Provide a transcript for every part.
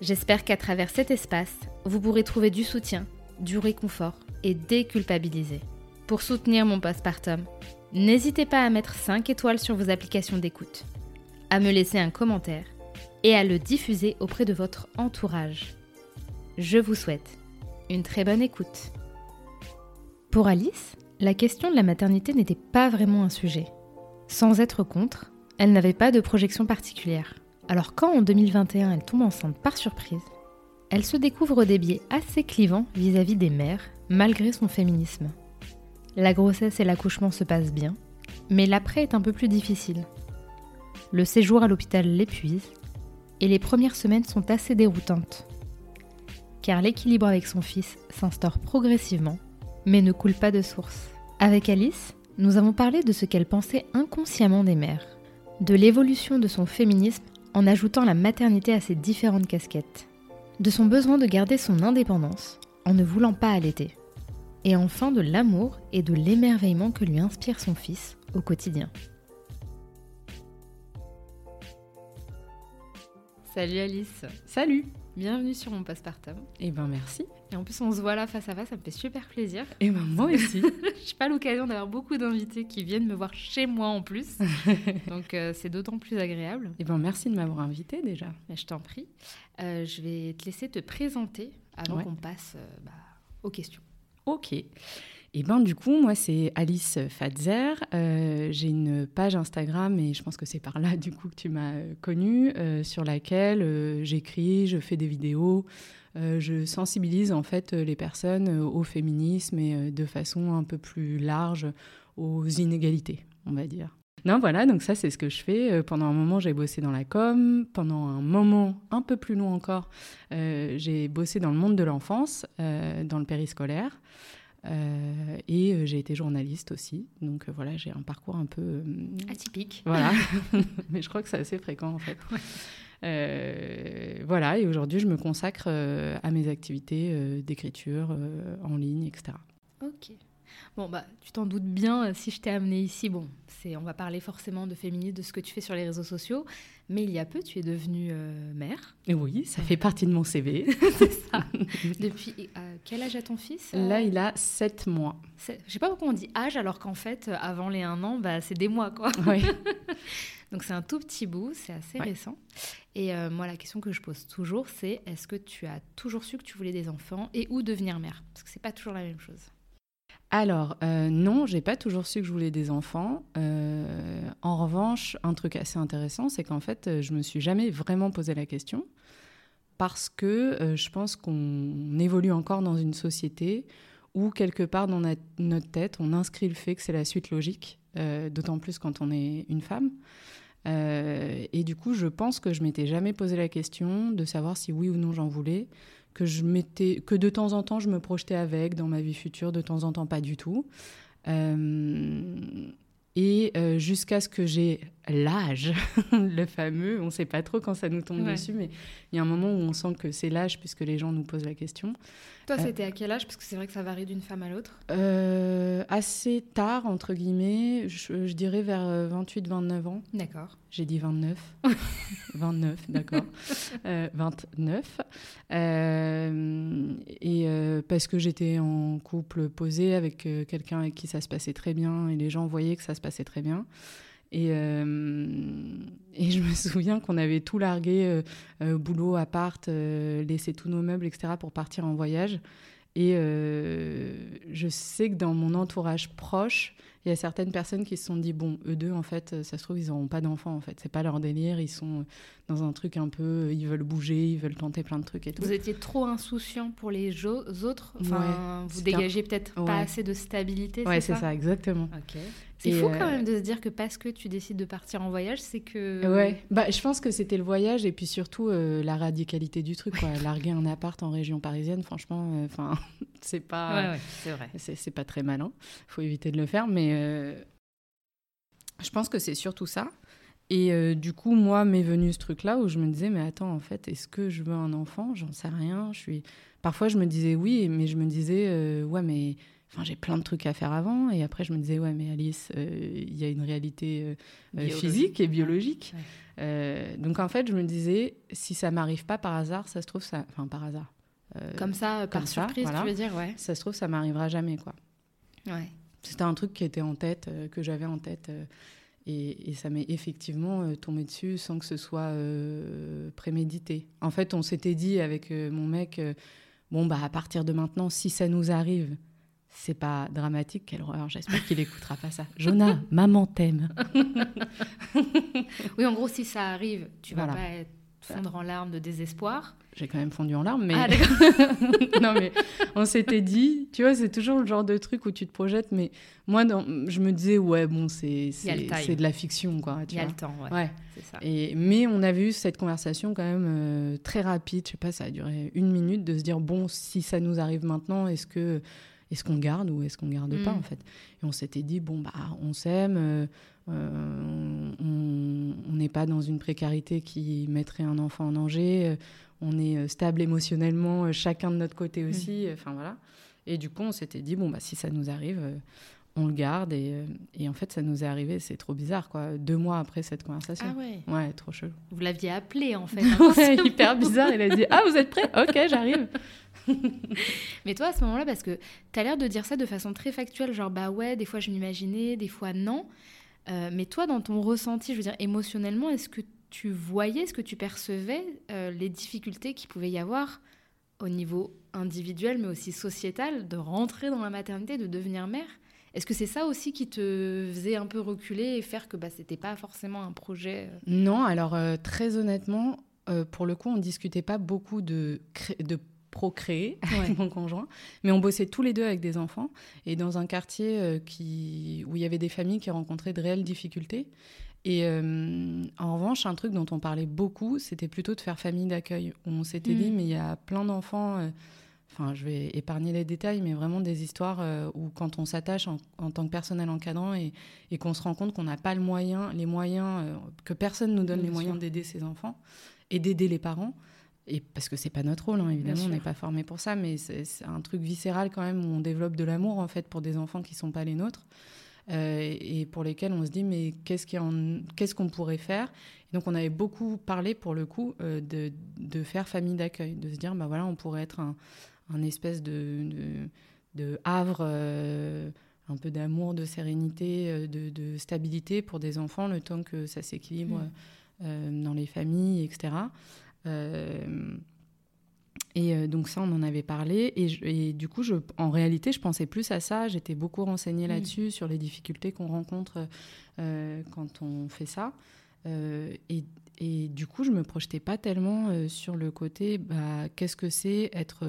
j'espère qu'à travers cet espace, vous pourrez trouver du soutien, du réconfort et déculpabiliser. Pour soutenir mon postpartum, n'hésitez pas à mettre 5 étoiles sur vos applications d'écoute, à me laisser un commentaire et à le diffuser auprès de votre entourage. Je vous souhaite une très bonne écoute. Pour Alice, la question de la maternité n'était pas vraiment un sujet. Sans être contre, elle n'avait pas de projection particulière. Alors quand en 2021 elle tombe enceinte par surprise, elle se découvre des biais assez clivants vis-à-vis des mères, malgré son féminisme. La grossesse et l'accouchement se passent bien, mais l'après est un peu plus difficile. Le séjour à l'hôpital l'épuise, et les premières semaines sont assez déroutantes. Car l'équilibre avec son fils s'instaure progressivement, mais ne coule pas de source. Avec Alice, nous avons parlé de ce qu'elle pensait inconsciemment des mères, de l'évolution de son féminisme en ajoutant la maternité à ses différentes casquettes de son besoin de garder son indépendance en ne voulant pas allaiter, et enfin de l'amour et de l'émerveillement que lui inspire son fils au quotidien. Salut Alice. Salut. Bienvenue sur mon postpartum. Eh ben merci. Et en plus on se voit là face à face, ça me fait super plaisir. Et ben moi aussi. Je n'ai pas l'occasion d'avoir beaucoup d'invités qui viennent me voir chez moi en plus. Donc euh, c'est d'autant plus agréable. Eh ben merci de m'avoir invité déjà. Mais je t'en prie. Euh, je vais te laisser te présenter avant qu'on passe euh, bah, aux questions. Ok. Et ben du coup, moi c'est Alice Fadzer. Euh, j'ai une page Instagram et je pense que c'est par là du coup que tu m'as connue, sur laquelle j'écris, je fais des vidéos, je sensibilise en fait les personnes au féminisme et de façon un peu plus large aux inégalités, on va dire. Non, voilà, donc ça c'est ce que je fais. Euh, pendant un moment, j'ai bossé dans la com. Pendant un moment, un peu plus long encore, euh, j'ai bossé dans le monde de l'enfance, euh, dans le périscolaire. Et j'ai été journaliste aussi. Donc voilà, j'ai un parcours un peu... Atypique. Voilà. Mais je crois que c'est assez fréquent en fait. voilà, et aujourd'hui, je me consacre à mes activités d'écriture en ligne, etc. Ok. Bon, bah, tu t'en doutes bien, si je t'ai amené ici, bon, on va parler forcément de féminisme, de ce que tu fais sur les réseaux sociaux, mais il y a peu, tu es devenue euh, mère. Oui, ça fait partie de mon CV. c'est ça. Depuis euh, quel âge a ton fils euh Là, il a 7 mois. Je sais pas pourquoi on dit âge alors qu'en fait, avant les 1 an, bah, c'est des mois, quoi. Oui. Donc c'est un tout petit bout, c'est assez récent. Et moi, la question que je pose toujours, c'est est-ce que tu as toujours su que tu voulais des enfants et où devenir mère? Parce que c'est pas toujours la même chose. Alors, euh, non, j'ai pas toujours su que je voulais des enfants. Euh, en revanche, un truc assez intéressant, c'est qu'en fait, euh, je me suis jamais vraiment posé la question parce que je pense qu'on évolue encore dans une société où, quelque part dans notre tête, on inscrit le fait que c'est la suite logique, d'autant plus quand on est une femme. et du coup, je pense que je m'étais jamais posé la question de savoir si oui ou non j'en voulais que je que de temps en temps je me projetais avec dans ma vie future, de temps en temps pas du tout. Euh, et euh, jusqu'à ce que j'ai l'âge, le fameux, on ne sait pas trop quand ça nous tombe dessus, mais il y a un moment où on sent que c'est l'âge puisque les gens nous posent la question. Toi, euh, c'était à quel âge? Parce que c'est vrai que ça varie d'une femme à l'autre. Euh, assez tard, entre guillemets, je, dirais vers 28-29 ans. D'accord. J'ai dit 29. 29, d'accord. 29. et parce que j'étais en couple posé avec quelqu'un avec qui ça se passait très bien et les gens voyaient que ça se passait très bien. Et, euh, et je me souviens qu'on avait tout largué, euh, euh, boulot, appart, laissé tous nos meubles, etc., pour partir en voyage. Et je sais que dans mon entourage proche, il y a certaines personnes qui se sont dit bon, eux deux, en fait, ça se trouve, ils n'auront pas d'enfants, en fait. C'est pas leur délire, ils sont dans un truc un peu, ils veulent bouger, ils veulent tenter plein de trucs et tout. Vous étiez trop insouciant pour les autres? Enfin, vous dégagez peut-être pas assez de stabilité, Ouais, c'est ça, exactement. Ok. C'est fou quand euh, même de se dire que parce que tu décides de partir en voyage, c'est que. Ouais, bah, je pense que c'était le voyage et puis surtout euh, la radicalité du truc. Quoi. Larguer un appart en région parisienne, franchement, euh, enfin, c'est pas. Ouais, c'est vrai. C'est pas très malin. faut éviter de le faire, mais je pense que c'est surtout ça. Et du coup, moi, m'est venu ce truc-là où je me disais, mais attends, en fait, est-ce que je veux un enfant? J'en sais rien. Je suis. Parfois, je me disais oui, mais je me disais, ouais, mais Enfin, j'ai plein de trucs à faire avant. Et après, je me disais, ouais, mais Alice, euh, il y a une réalité euh, euh, physique et biologique. donc, en fait, je me disais, si ça m'arrive pas par hasard, ça se trouve, ça. Enfin, par hasard. comme ça, par surprise, tu veux dire, ouais. Ça se trouve, ça m'arrivera jamais, quoi. Ouais. C'était un truc qui était en tête, que j'avais en tête. Et, et, ça m'est effectivement tombé dessus sans que ce soit prémédité. En fait, on s'était dit avec mon mec, bon, bah, à partir de maintenant, si ça nous arrive, c'est pas dramatique, quelle horreur. J'espère qu'il écoutera pas ça. Jonah, maman t'aime. oui, en gros, si ça arrive, tu vas pas fondre en larmes de désespoir. J'ai quand même fondu en larmes, mais. Ah, non, mais on s'était dit, tu vois, c'est toujours le genre de truc où tu te projettes, mais moi, je me disais, ouais, bon, c'est de la fiction, quoi. Il y a le temps, ouais. ouais. Ça. Et, mais on avait eu cette conversation quand même euh, très rapide, je sais pas, ça a duré une minute, de se dire, bon, si ça nous arrive maintenant, est-ce que est-ce qu'on garde ou est-ce qu'on garde pas mm. en fait Et on s'était dit bon bah on s'aime, euh, euh, on n'est pas dans une précarité qui mettrait un enfant en danger, euh, on est stable émotionnellement chacun de notre côté mm. aussi, enfin voilà. Et du coup on s'était dit bon bah si ça nous arrive, on le garde et, et, en fait ça nous est arrivé, c'est trop bizarre quoi. Deux mois après cette conversation. Ah ouais. Ouais, trop chelou. Vous l'aviez appelé en fait. Hein, ouais, hyper bizarre. Il a dit ah vous êtes prêts? Ok j'arrive. Mais toi, à ce moment-là, parce que tu as l'air de dire ça de façon très factuelle, genre bah ouais, des fois je m'imaginais, des fois non. Euh, mais toi, dans ton ressenti, je veux dire émotionnellement, est-ce que tu voyais, est-ce que tu percevais euh, les difficultés qu'il pouvait y avoir au niveau individuel, mais aussi sociétal, de rentrer dans la maternité, de devenir mère? Est-ce que c'est ça aussi qui te faisait un peu reculer et faire que bah, c'était pas forcément un projet euh Non, alors très honnêtement, pour le coup, on discutait pas beaucoup de, de procréer avec mon conjoint, mais on bossait tous les deux avec des enfants et dans un quartier euh, qui, où il y avait des familles qui rencontraient de réelles difficultés. Et euh, en revanche, un truc dont on parlait beaucoup, c'était plutôt de faire famille d'accueil. On s'était dit, mm. mais il y a plein d'enfants, euh, enfin je vais épargner les détails, mais vraiment des histoires où quand on s'attache en, tant que personnel encadrant et, et qu'on se rend compte qu'on n'a pas le moyen, les moyens, que personne nous donne les moyens d'aider ses enfants et d'aider les parents, et parce que c'est pas notre rôle, hein, évidemment, on n'est pas formé pour ça, mais c'est un truc viscéral quand même où on développe de l'amour en fait pour des enfants qui sont pas les nôtres euh, et pour lesquels on se dit mais qu'est-ce qu'on pourrait faire? Et Donc on avait beaucoup parlé pour le coup euh, de, de, faire famille d'accueil, de se dire bah voilà on pourrait être un, un espèce de, de, havre. Euh, un peu d'amour, de sérénité, de, de, stabilité pour des enfants, le temps que ça s'équilibre mmh. dans les familles, etc. Euh, et euh, donc ça, on en avait parlé. Et, du coup, je, en réalité, je pensais plus à ça. J'étais beaucoup renseignée mm. là-dessus, sur les difficultés qu'on rencontre euh, quand on fait ça. et, et, du coup, je me projetais pas tellement sur le côté, bah, qu'est-ce que c'est être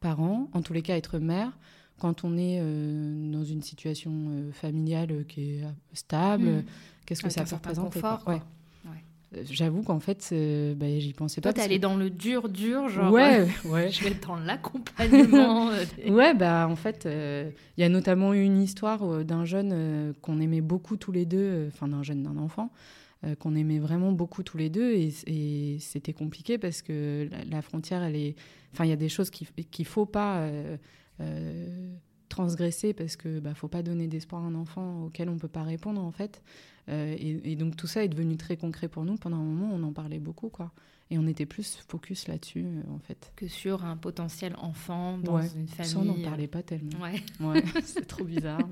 parent, en tous les cas être mère, quand on est dans une situation familiale qui est stable. Mm. Qu'est-ce que ça peut représenter. J'avoue qu'en fait, bah, j'y pensais pas. Toi, t'es allée dans le dur, dur, genre. Ouais, euh, ouais. je vais être dans l'accompagnement. Euh, ouais, bah en fait, euh, il y a notamment eu une histoire d'un jeune qu'on aimait beaucoup tous les deux, enfin d'un jeune, d'un enfant, qu'on aimait vraiment beaucoup tous les deux, et, c'était compliqué parce que la, frontière, elle est. Enfin, il y a des choses qu'il ne faut pas transgresser parce que bah, faut pas donner d'espoir à un enfant auquel on peut pas répondre en fait. Euh, et, donc tout ça est devenu très concret pour nous. Pendant un moment, on en parlait beaucoup, quoi. Et on était plus focus là-dessus, euh, en fait. Que sur un potentiel enfant dans une famille. Ça, on n'en parlait pas tellement. Ouais. ouais c'est trop bizarre.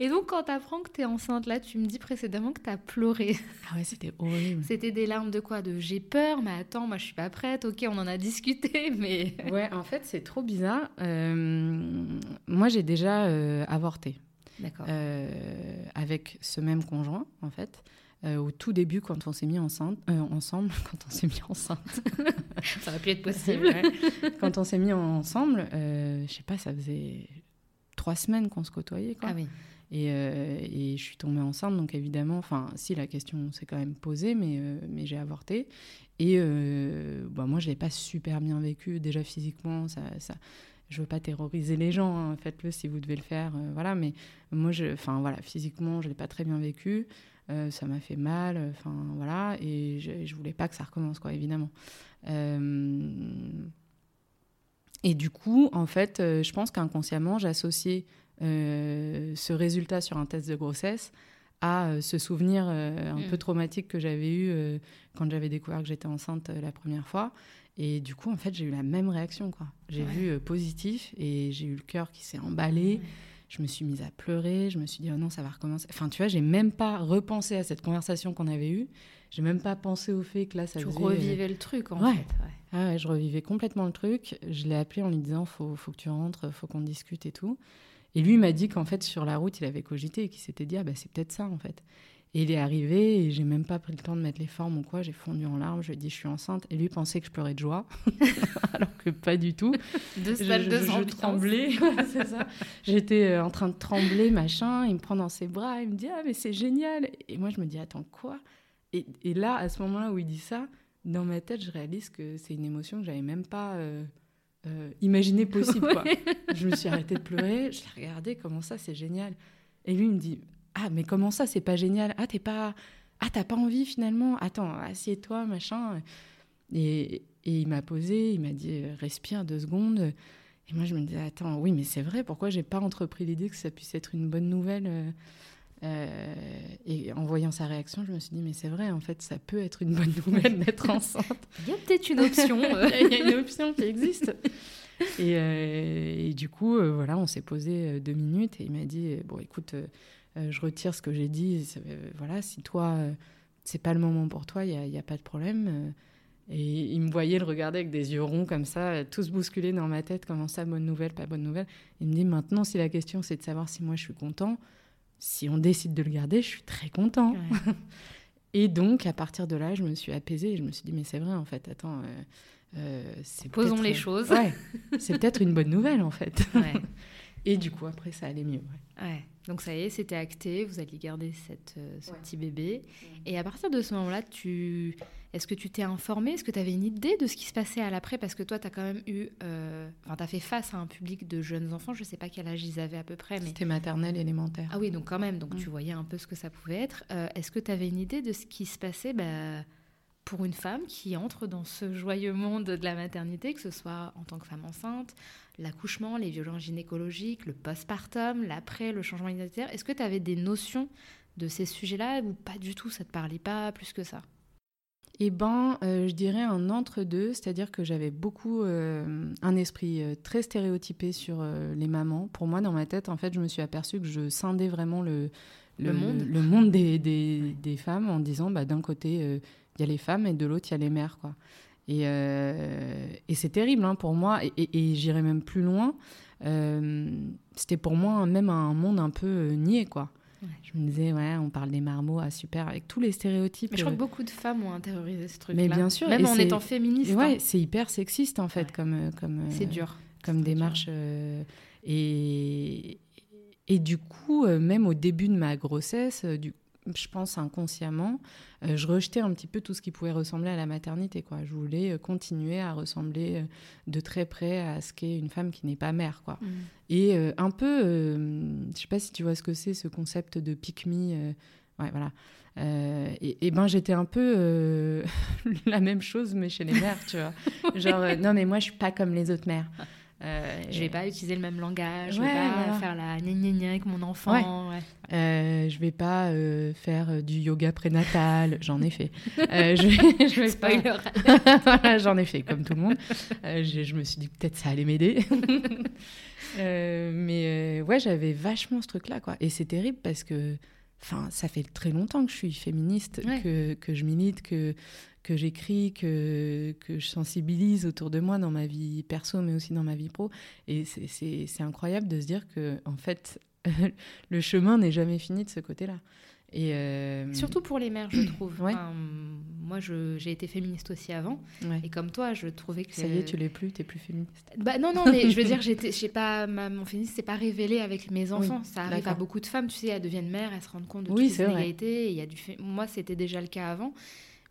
Et donc, quand tu apprends que tu es enceinte, là, tu me dis précédemment que tu as pleuré. Ah ouais, c'était horrible. C'était des larmes de quoi? De j'ai peur, mais attends, moi je suis pas prête, ok, on en a discuté, mais. Ouais, en fait, c'est trop bizarre. Euh, moi, j'ai déjà euh, avorté. D'accord. Euh, avec ce même conjoint, en fait. au tout début, quand on s'est mis enceinte, ensemble, quand on s'est mis enceinte. ça aurait pu être possible. Quand on s'est mis ensemble, je sais pas, ça faisait trois semaines qu'on se côtoyait. Quoi. Ah oui. Euh, et, je suis tombée enceinte, donc évidemment, enfin, si la question s'est quand même posée, mais, euh, mais j'ai avorté. Et euh, bah, moi, je l'ai pas super bien vécu, déjà physiquement. Ça, ça, je veux pas terroriser les gens, hein, faites-le si vous devez le faire, voilà. Mais moi, enfin voilà, physiquement, je l'ai pas très bien vécu. ça m'a fait mal, enfin voilà, et je, je voulais pas que ça recommence, quoi, évidemment. et du coup, en fait, je pense qu'inconsciemment, j'associais euh, ce résultat sur un test de grossesse à euh, ce souvenir euh, un peu mm. traumatique que j'avais eu quand j'avais découvert que j'étais enceinte la première fois. Et du coup, en fait, j'ai eu la même réaction. quoi. J'ai vu positif et j'ai eu le cœur qui s'est emballé. Je me suis mise à pleurer. Je me suis dit, oh non, ça va recommencer. Enfin, tu vois, j'ai même pas repensé à cette conversation qu'on avait eue. J'ai même pas pensé au fait que là, ça tu faisait... revivais le truc, en fait. Ah ouais, je revivais complètement le truc. Je l'ai appelé en lui disant, faut, faut que tu rentres, faut qu'on discute et tout. Et lui m'a dit qu'en fait, sur la route, il avait cogité et qu'il s'était dit, ah bah c'est peut-être ça en fait. Et il est arrivé et j'ai même pas pris le temps de mettre les formes ou quoi. J'ai fondu en larmes. Je lui ai dit, je suis enceinte. Et lui pensait que je pleurais de joie, alors que pas du tout. De salles de je, tremblais, c'est ça. J'étais euh, en train de trembler, machin. Il me prend dans ses bras. Il me dit, ah mais c'est génial. Et moi, je me dis, attends quoi? Et, et, là, à ce moment-là où il dit ça, dans ma tête, je réalise que c'est une émotion que j'avais même pas. Euh, euh, imaginer possible. Quoi. je me suis arrêtée de pleurer, je l'ai regardé, comment ça, c'est génial. Et lui, il me dit Ah, mais comment ça, c'est pas génial? Ah, t'es pas. Ah, t'as pas envie finalement? Attends, assieds-toi, machin. Et, et il m'a posé, il m'a dit Respire deux secondes. Et moi, je me disais Attends, oui, mais c'est vrai, pourquoi j'ai pas entrepris l'idée que ça puisse être une bonne nouvelle euh, euh, et en voyant sa réaction, je me suis dit, mais c'est vrai, en fait, ça peut être une bonne nouvelle d'être enceinte. Il y a peut-être une option. Il y a une option qui existe. Et, euh, et du coup, euh, voilà, on s'est posé deux minutes et il m'a dit, bon, écoute, je retire ce que j'ai dit. voilà, si toi, c'est pas le moment pour toi, il n'y a, a, pas de problème. Et il me voyait le regarder avec des yeux ronds comme ça, tous bousculés dans ma tête, comment ça, bonne nouvelle, pas bonne nouvelle. Il me dit, maintenant, si la question c'est de savoir si moi je suis content, si on décide de le garder, je suis très content. et donc, à partir de là, je me suis apaisée et je me suis dit, mais c'est vrai, en fait, attends, euh, euh c'est Posons les choses. Ouais, c'est peut-être une bonne nouvelle, en fait. et du coup, après, ça allait mieux. Ouais. Donc ça y est, c'était acté, vous alliez garder cette, euh, ce petit bébé. Et à partir de ce moment-là, tu... est-ce que tu t'es informé Est-ce que tu avais une idée de ce qui se passait à l'après? Parce que toi, tu as quand même eu... Euh... Enfin, tu as fait face à un public de jeunes enfants, je ne sais pas quel âge ils avaient à peu près. Mais... C'était maternelle, élémentaire. Ah oui, donc quand même, donc tu mm. voyais un peu ce que ça pouvait être. Euh, est-ce que tu avais une idée de ce qui se passait? Bah, pour une femme qui entre dans ce joyeux monde de la maternité, que ce soit en tant que femme enceinte, l'accouchement, les violences gynécologiques, le postpartum, l'après, le changement identitaire. Est-ce que tu avais des notions de ces sujets-là ou pas du tout Ça te parlait pas plus que ça? Eh ben, euh, je dirais un entre-deux, c'est-à-dire que j'avais beaucoup euh, un esprit euh, très stéréotypé sur les mamans. Pour moi, dans ma tête, en fait, je me suis aperçue que je scindais vraiment le, le, monde, le monde des, des, des, femmes en disant, bah, d'un côté, il y a les femmes et de l'autre, il y a les mères. Quoi. Et, euh, et c'est terrible hein, pour moi, et, et, j'irai même plus loin. Euh, c'était pour moi même un monde un peu euh, niais, quoi. Je me disais, ouais, on parle des marmots, ah super, avec tous les stéréotypes. Mais je crois que beaucoup de femmes ont intériorisé ce truc-là. Mais bien sûr. Même en étant féministe. Ouais, hein. c'est hyper sexiste, en fait, comme, comme, c'est dur. comme démarche. et, et du coup, même au début de ma grossesse, du, je pense inconsciemment, euh, je rejetais un petit peu tout ce qui pouvait ressembler à la maternité. Quoi. Je voulais euh, continuer à ressembler euh, de très près à ce qu'est une femme qui n'est pas mère. Quoi. Mm. Et un peu, je ne sais pas si tu vois ce que c'est, ce concept de pick me. ouais, voilà. et, et, ben j'étais un peu la même chose mais chez les mères tu vois genre non mais moi je suis pas comme les autres mères Euh, je vais pas utiliser le même langage, je vais pas faire la gna gna gna avec mon enfant. Ouais. Euh, je vais pas euh, faire du yoga prénatal, j'en ai fait. Euh, je vais, je vais Spoiler. voilà, j'en ai fait comme tout le monde. Euh, je, je me suis dit peut-être ça allait m'aider. Euh, mais ouais, j'avais vachement ce truc-là, quoi. Et c'est terrible parce que, enfin, ça fait très longtemps que je suis féministe, Ouais. que, que je milite, que que j'écris, que, que je sensibilise autour de moi dans ma vie perso, mais aussi dans ma vie pro. Et c'est- incroyable de se dire que, en fait, le chemin n'est jamais fini de ce côté-là. Et euh, Surtout pour les mères, je trouve. Ouais. Enfin, moi, j'ai été féministe aussi avant. ouais. Et comme toi, je trouvais que. ça y est, tu l'es plus, t'es plus féministe. Bah non, non, mais je veux dire, j'ai pas, ma, mon féminisme s'est pas révélé avec mes enfants. ça arrive à beaucoup de femmes, tu sais, elles deviennent mères, elles se rendent compte de Oui, toutes les vrai. inégalités. Il y a du fait... Moi, c'était déjà le cas avant.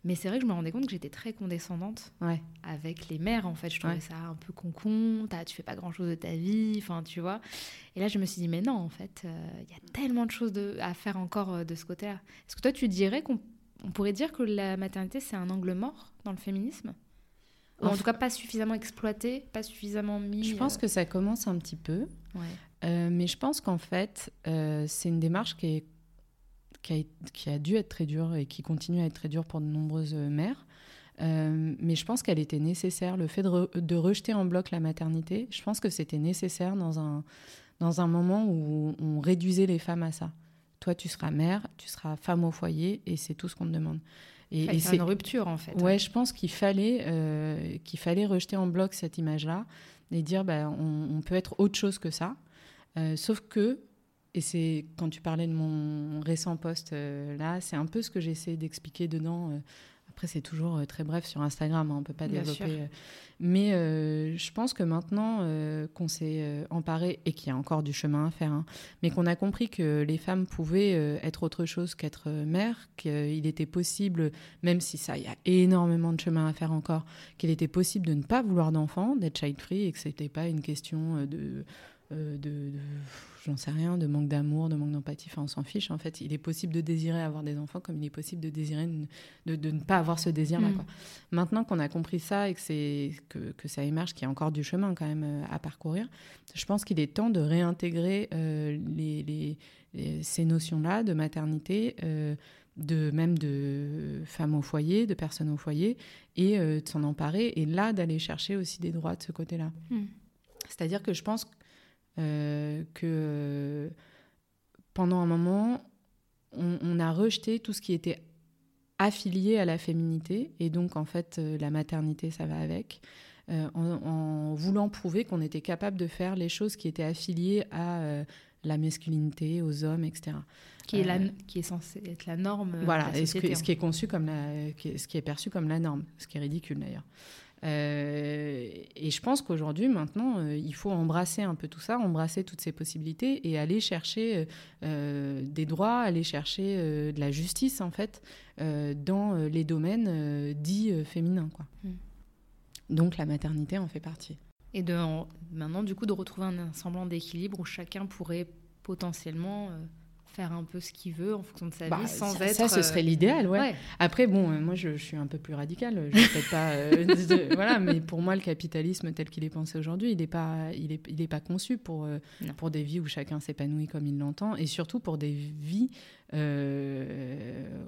Mais c'est vrai que je me rendais compte que j'étais très condescendante Ouais. avec les mères, en fait. Je trouvais Ouais. ça un peu concon, t'as- tu fais pas grand-chose de ta vie, enfin, tu vois. Et là, je me suis dit, mais non, en fait, euh, il y a tellement de choses de- à faire encore euh, de ce côté-là. Est-ce que toi, tu dirais qu'on on pourrait dire que la maternité, c'est un angle mort dans le féminisme? Ou en tout cas, pas suffisamment exploité, pas suffisamment mis... Je pense euh, que ça commence un petit peu. ouais. Mais je pense qu'en fait, c'est une démarche qui, est- qui, a, qui a dû être très dure et qui continue à être très dure pour de nombreuses euh, mères. Euh, mais je pense qu'elle était nécessaire. Le fait de, re- de rejeter en bloc la maternité, je pense que c'était nécessaire dans un, dans un moment où on réduisait les femmes à ça. Toi, tu seras mère, tu seras femme au foyer et c'est tout ce qu'on te demande. Et, c'est une rupture, en fait. Ouais, je pense qu'il fallait, euh, qu'il fallait rejeter en bloc cette image-là et dire bah, on, on peut être autre chose que ça. Euh, sauf que, et c'est quand tu parlais de mon récent post euh, là, c'est un peu ce que j'essaie d'expliquer dedans. euh. après, c'est toujours euh, très bref sur Instagram, hein, on peut pas Bien développer. mais je pense que maintenant qu'on s'est emparé et qu'il y a encore du chemin à faire, hein, mais qu'on a compris que les femmes pouvaient être autre chose qu'être mère, qu'il était possible même si ça, il y a énormément de chemin à faire encore, qu'il était possible de ne pas vouloir d'enfants, d'être child-free, et que c'était pas une question de, de, de- j'en sais rien, de manque d'amour, de manque d'empathie, enfin on s'en fiche en fait. Il est possible de désirer avoir des enfants comme il est possible de désirer de, de ne pas avoir ce désir-là. Mm. Maintenant qu'on a compris ça et que, c'est, que, que ça émerge, qu'il y a encore du chemin quand même euh, à parcourir, je pense qu'il est temps de réintégrer euh, les, les- les- ces notions-là de maternité. euh, de même de femmes au foyer, de personnes au foyer, et euh, de s'en emparer, et là d'aller chercher aussi des droits de ce côté-là. Hmm. C'est-à-dire que je pense euh, que euh, pendant un moment, on, on a rejeté tout ce qui était affilié à la féminité, et donc en fait euh, la maternité, ça va avec, euh, en, en voulant prouver qu'on était capable de faire les choses qui étaient affiliées à euh, la masculinité, aux hommes, etc. Qui, est la, Euh, qui est censée être la norme. de Voilà, et ce, que- ce qui est conçu comme la, qui est- ce qui est perçu comme la norme, ce qui est ridicule d'ailleurs. Euh, et je pense qu'aujourd'hui, maintenant, euh, il faut embrasser un peu tout ça, embrasser toutes ces possibilités et aller chercher euh, des droits, aller chercher de la justice en fait dans les domaines dits féminins, quoi. Mm. Donc la maternité en fait partie. Et de, maintenant, du coup, de retrouver un, semblant d'équilibre où chacun pourrait potentiellement faire un peu ce qu'il veut en fonction de sa Bah, vie sans ça, être. ça, ce serait euh, l'idéal, ouais. ouais. Après, bon, euh, moi, je, je suis un peu plus radicale. Je vais peut-être pas, euh, de- voilà, mais pour moi, le capitalisme tel qu'il est pensé aujourd'hui, il n'est pas, il est, il est pas conçu pour euh, pour des vies où chacun s'épanouit comme il l'entend, et surtout pour des vies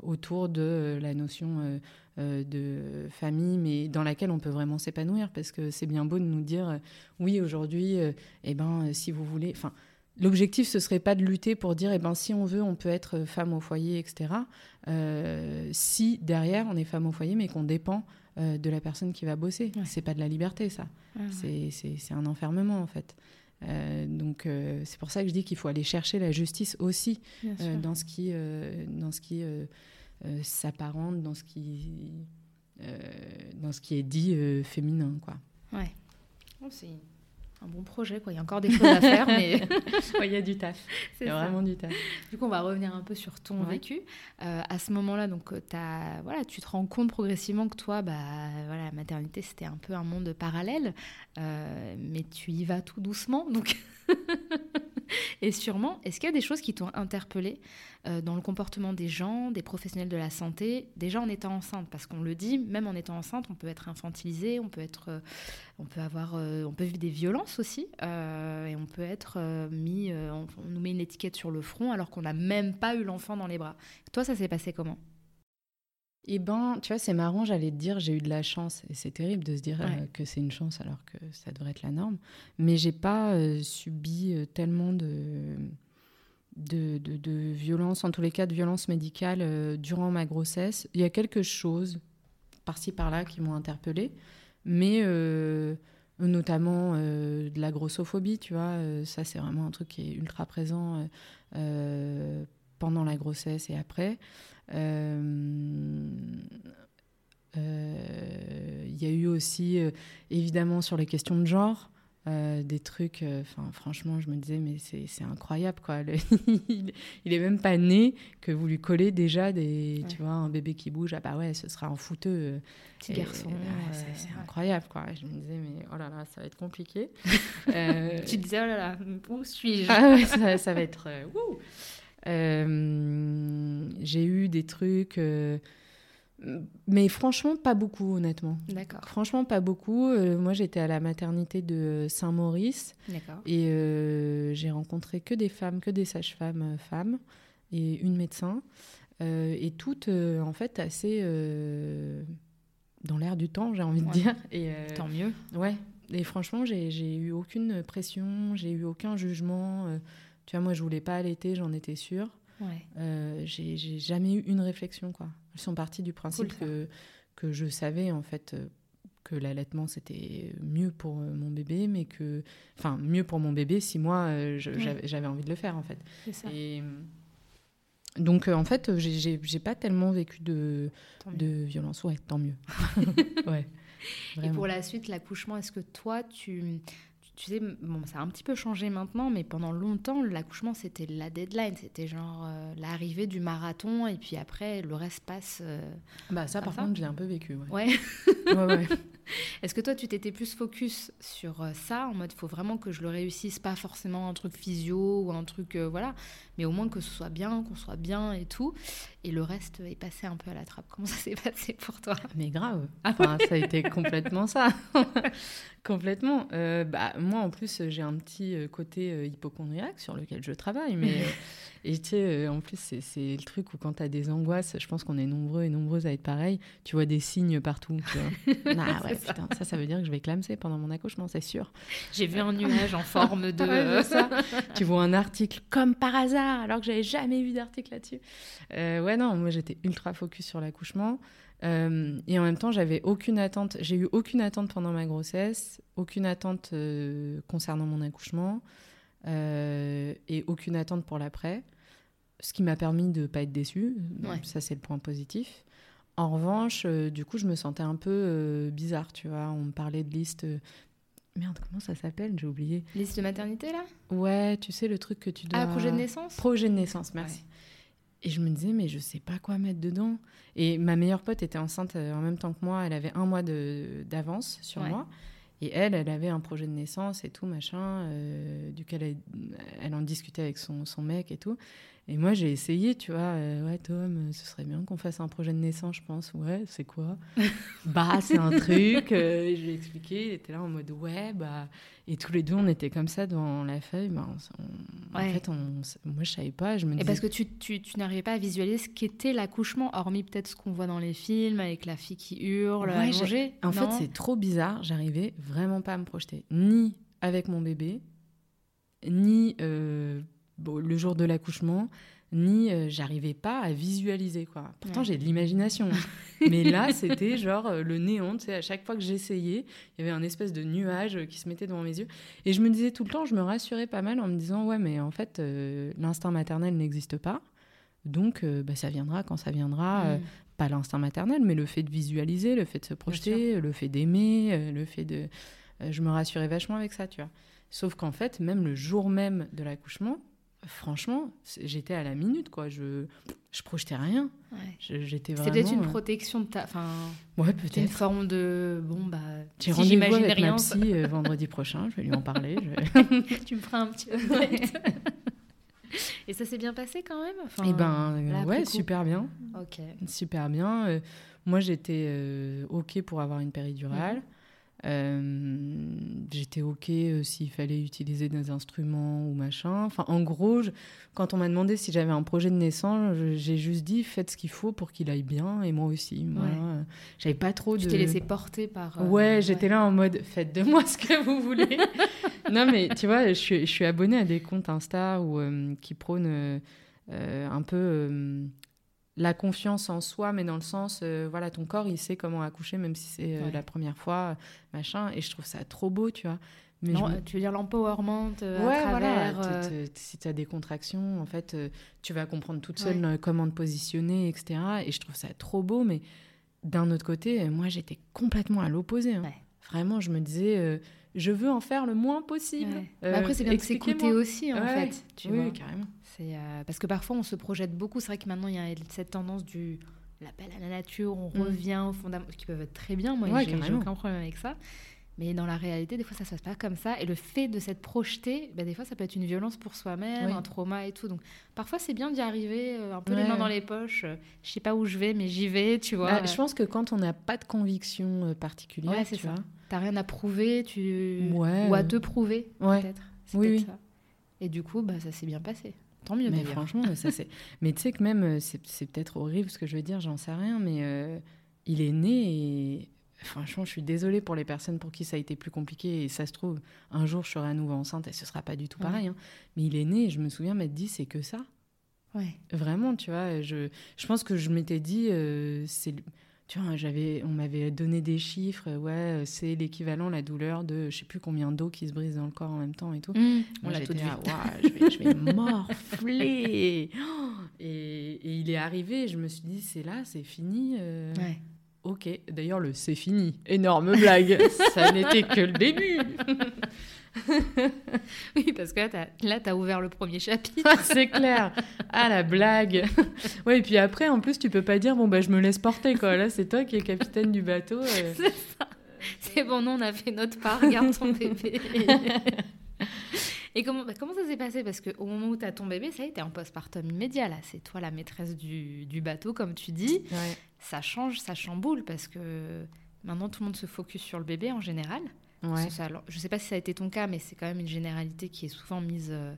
autour de la notion de famille, mais dans laquelle on peut vraiment s'épanouir, parce que c'est bien beau de nous dire, oui, aujourd'hui, eh ben, si vous voulez, enfin. L'objectif, ce serait pas de lutter pour dire, eh ben, si on veut, on peut être femme au foyer, etc. Euh, si derrière, on est femme au foyer, mais qu'on dépend euh, de la personne qui va bosser. Ouais. C'est pas de la liberté, ça. Ouais, ouais. C'est- un enfermement, en fait. Euh, donc, euh, c'est pour ça que je dis qu'il faut aller chercher la justice aussi euh, dans ce qui, euh, dans ce qui euh, euh, s'apparente, dans ce qui, euh, dans ce qui est dit euh, féminin, quoi. Ouais. Oh, c'est un bon projet, quoi. Il y a encore des choses à faire, mais Il y a du taf. c'est Il y a ça. vraiment du taf. Du coup, on va revenir un peu sur ton Ouais. vécu. Euh, à ce moment-là, donc, euh, t'as- voilà, tu te rends compte progressivement que toi, bah, voilà, la maternité, c'était un peu un monde parallèle, euh, mais tu y vas tout doucement. Donc... Et sûrement, est-ce qu'il y a des choses qui t'ont interpellé euh, dans le comportement des gens, des professionnels de la santé, déjà en étant enceinte? Parce qu'on le dit, même en étant enceinte, on peut être infantilisé, on peut être euh, on peut avoir, on peut vivre des violences aussi, et on peut être mis, on, on, nous met une étiquette sur le front alors qu'on n'a même pas eu l'enfant dans les bras. Toi, ça s'est passé comment? Eh ben, tu vois, c'est marrant, j'allais te dire, j'ai eu de la chance. Et c'est terrible de se dire euh, que c'est une chance alors que ça devrait être la norme. Mais j'ai pas euh, subi euh, tellement de, de, de, violence, en tous les cas de violence médicale durant ma grossesse. Il y a quelque chose, par-ci par-là, qui m'ont interpellée. Mais notamment de la grossophobie, tu vois, ça c'est vraiment un truc qui est ultra présent pendant la grossesse et après. Euh, euh, il y a eu aussi, euh, évidemment, sur les questions de genre, des trucs, enfin franchement, je me disais, mais c'est incroyable, quoi. il, est même pas né que vous lui collez déjà des, tu vois, un bébé qui bouge, ah bah ouais, ce sera un fouteux. Petit garçon. c'est incroyable, quoi. Je me disais, mais oh là là, ça va être compliqué. tu disais, oh là là, où suis-je? Ah ça, ça, va être, euh, j'ai eu des trucs, euh, mais franchement, pas beaucoup, honnêtement. D'accord. Franchement, pas beaucoup. Euh, moi, j'étais à la maternité de Saint-Maurice. D'accord. Et j'ai rencontré que des femmes, que des sages-femmes femmes et une médecin. et toutes, en fait, assez dans l'air du temps, j'ai envie de dire. Et, Tant mieux. Ouais. Et franchement, j'ai eu aucune pression, j'ai eu aucun jugement. Tu vois, moi, je voulais pas allaiter, j'en étais sûre. Ouais. Euh, j'ai jamais eu une réflexion, quoi. Elles sont parties du principe que, que je savais, en fait, euh, que l'allaitement, c'était mieux pour euh, mon bébé, mais que... Enfin, mieux pour mon bébé si moi, j'avais envie de le faire, en fait. Ça. Et... Donc, en fait, j'ai pas tellement vécu de, de violence. Ouais, tant mieux. ouais. Et pour la suite, l'accouchement, est-ce que toi, tu, tu sais, bon, ça a un petit peu changé maintenant, mais pendant longtemps, l'accouchement, c'était la deadline. C'était genre euh, l'arrivée du marathon, et puis après, le reste passe. Euh, bah, ça, par contre, j'ai un peu vécu. Ouais. ouais. ouais, Est-ce que toi, tu t'étais plus focus sur euh, ça, en mode, il faut vraiment que je le réussisse, pas forcément un truc physio ou un truc, voilà, mais au moins que ce soit bien, qu'on soit bien et tout. Et le reste est passé un peu à la trappe. Comment ça s'est passé pour toi? Mais grave. Enfin, ça a été complètement ça. complètement. Euh, bah, moi, en plus, j'ai un petit euh, côté euh, hypochondriaque sur lequel je travaille. Mais, et tu sais, en plus, c'est le truc où quand tu as des angoisses, je pense qu'on est nombreux et nombreuses à être pareil, tu vois des signes partout. Tu vois. ah ouais, ça. putain, ça, ça veut dire que je vais clamser pendant mon accouchement, c'est sûr. J'ai vu un nuage en forme de... ça. tu vois un article comme par hasard, alors que j'avais jamais vu d'article là-dessus. ouais, non, moi, j'étais ultra focus sur l'accouchement. Euh, et en même temps, j'avais aucune attente. J'ai eu aucune attente pendant ma grossesse, aucune attente euh, concernant mon accouchement euh, et aucune attente pour l'après. Ce qui m'a permis de ne pas être déçue. Ça, c'est le point positif. En revanche, du coup, je me sentais un peu bizarre, tu vois. On me parlait de liste. Merde, comment ça s'appelle? J'ai oublié. Liste de maternité, là? Ouais, tu sais, le truc que tu dois. Ah, projet de naissance? Projet de naissance, merci. Et je me disais, mais je sais pas quoi mettre dedans. Et ma meilleure pote était enceinte euh, en même temps que moi. Elle avait un mois d'avance sur moi. Et elle, elle avait un projet de naissance et tout, machin, euh, duquel elle, elle, en discutait avec son, son mec et tout. Et moi, j'ai essayé, tu vois, euh, ouais, Tom, ce serait bien qu'on fasse un projet de naissance, je pense. Ouais, c'est quoi Bah, c'est un truc. je lui ai expliqué, il était là en mode, ouais, bah. Et tous les deux, on était comme ça dans la feuille. Bah, En fait, moi, je savais pas. Je me et parce que tu, tu, tu n'arrivais pas à visualiser ce qu'était l'accouchement, hormis peut-être ce qu'on voit dans les films avec la fille qui hurle, ouais, allongée. En fait, c'est trop bizarre. J'arrivais vraiment pas à me projeter. Ni avec mon bébé, ni euh, le jour de l'accouchement, ni euh, j'arrivais pas à visualiser quoi. Pourtant j'ai de l'imagination, mais là c'était genre euh, le néant. Tu sais, à chaque fois que j'essayais, il y avait un espèce de nuage qui se mettait devant mes yeux, et je me disais tout le temps, je me rassurais pas mal en me disant ouais mais en fait l'instinct maternel n'existe pas, donc bah, ça viendra quand ça viendra. Mm. pas l'instinct maternel, mais le fait de visualiser, le fait de se projeter, le fait d'aimer, le fait de je me rassurais vachement avec ça, tu vois. Sauf qu'en fait, même le jour même de l'accouchement, franchement, j'étais à la minute, quoi. Je, je projetais rien. J'étais vraiment. C'est peut-être une euh, protection de ta. Enfin, ouais, peut-être. Une forme de. Bon, bah. J'ai si rendez-vous avec rien, ma psy euh, vendredi prochain, je vais lui en parler. tu me feras un petit. Et ça s'est bien passé quand même? Enfin, Eh ben, ouais, super bien. Ok. Super bien. Euh, moi, j'étais OK pour avoir une péridurale. Euh, j'étais OK euh, s'il fallait utiliser des instruments ou machin. Enfin, en gros, quand on m'a demandé si j'avais un projet de naissance, j'ai juste dit faites ce qu'il faut pour qu'il aille bien et moi aussi. Moi, j'avais pas trop de. Tu t'es laissé porter par. Euh, ouais, j'étais là en mode faites de moi ce que vous voulez. non, mais tu vois, je suis, je suis abonnée à des comptes Insta où, qui prônent un peu la confiance en soi, mais dans le sens, euh, voilà, ton corps, il sait comment accoucher, même si c'est euh, la première fois, machin. Et je trouve ça trop beau, tu vois. Mais Tu veux dire l'empowerment euh, ouais, à travers... Voilà. Si tu as des contractions, en fait, tu vas comprendre toute seule comment te positionner, etc. Et je trouve ça trop beau, mais d'un autre côté, moi, j'étais complètement à l'opposé. Hein. Vraiment, je me disais je veux en faire le moins possible. après, c'est bien de s'écouter aussi, en fait. Tu oui, carrément. Euh, parce que parfois on se projette beaucoup. C'est vrai que maintenant il y a cette tendance du l'appel à la nature, on mm. revient au fondamental, ce qui peut être très bien. Moi, j'ai aucun problème avec ça. Mais dans la réalité, des fois, ça se passe pas comme ça. Et le fait de s'être projeté, bah, des fois, ça peut être une violence pour soi-même, un trauma et tout. Donc, parfois, c'est bien d'y arriver, euh, un peu les mains dans les poches. Je je sais pas où je vais, mais j'y vais, tu vois. Bah, je pense que quand on n'a pas de conviction euh, particulière, tu vois. T'as rien à prouver, tu... ou à te prouver, peut-être. Oui, ça. Et du coup, bah, ça s'est bien passé. Tant mieux. Mais franchement, ça c'est. Mais tu sais que même, euh, c'est peut-être horrible ce que je vais dire, j'en sais rien, mais euh, il est né et. Franchement, je suis désolée pour les personnes pour qui ça a été plus compliqué. Et ça se trouve, un jour, je serai à nouveau enceinte et ce sera pas du tout pareil. Hein. Mais il est né et je me souviens m'être dit, c'est que ça. Ouais. Vraiment, tu vois. Je, je pense que je m'étais dit, euh, c'est tu vois, j'avais, on m'avait donné des chiffres, ouais, c'est l'équivalent, la douleur de je sais plus combien d'eau qui se brise dans le corps en même temps et tout. Mmh. on l'a tout dit. je, vais, je vais morfler. Et, et, il est arrivé, je me suis dit, c'est là, c'est fini. Euh, ouais. Ok, d'ailleurs, le c'est fini, énorme blague, ça n'était que le début. oui, parce que là, tu as, ouvert le premier chapitre. C'est clair. Ah, la blague. Oui, et puis après, en plus, tu peux pas dire, bon, bah, je me laisse porter, quoi. Là, c'est toi qui es capitaine du bateau. C'est ça. C'est bon, non, on a fait notre part, regarde ton bébé. Et comment, bah, comment ça s'est passé? Parce qu'au moment où tu as ton bébé, ça y est, tu es en postpartum immédiat, là. C'est toi la maîtresse du, du, bateau, comme tu dis. Ça change, ça chamboule, parce que maintenant, tout le monde se focus sur le bébé en général. Ouais. je ne sais pas si ça a été ton cas, mais c'est quand même une généralité qui est souvent mise. Euh,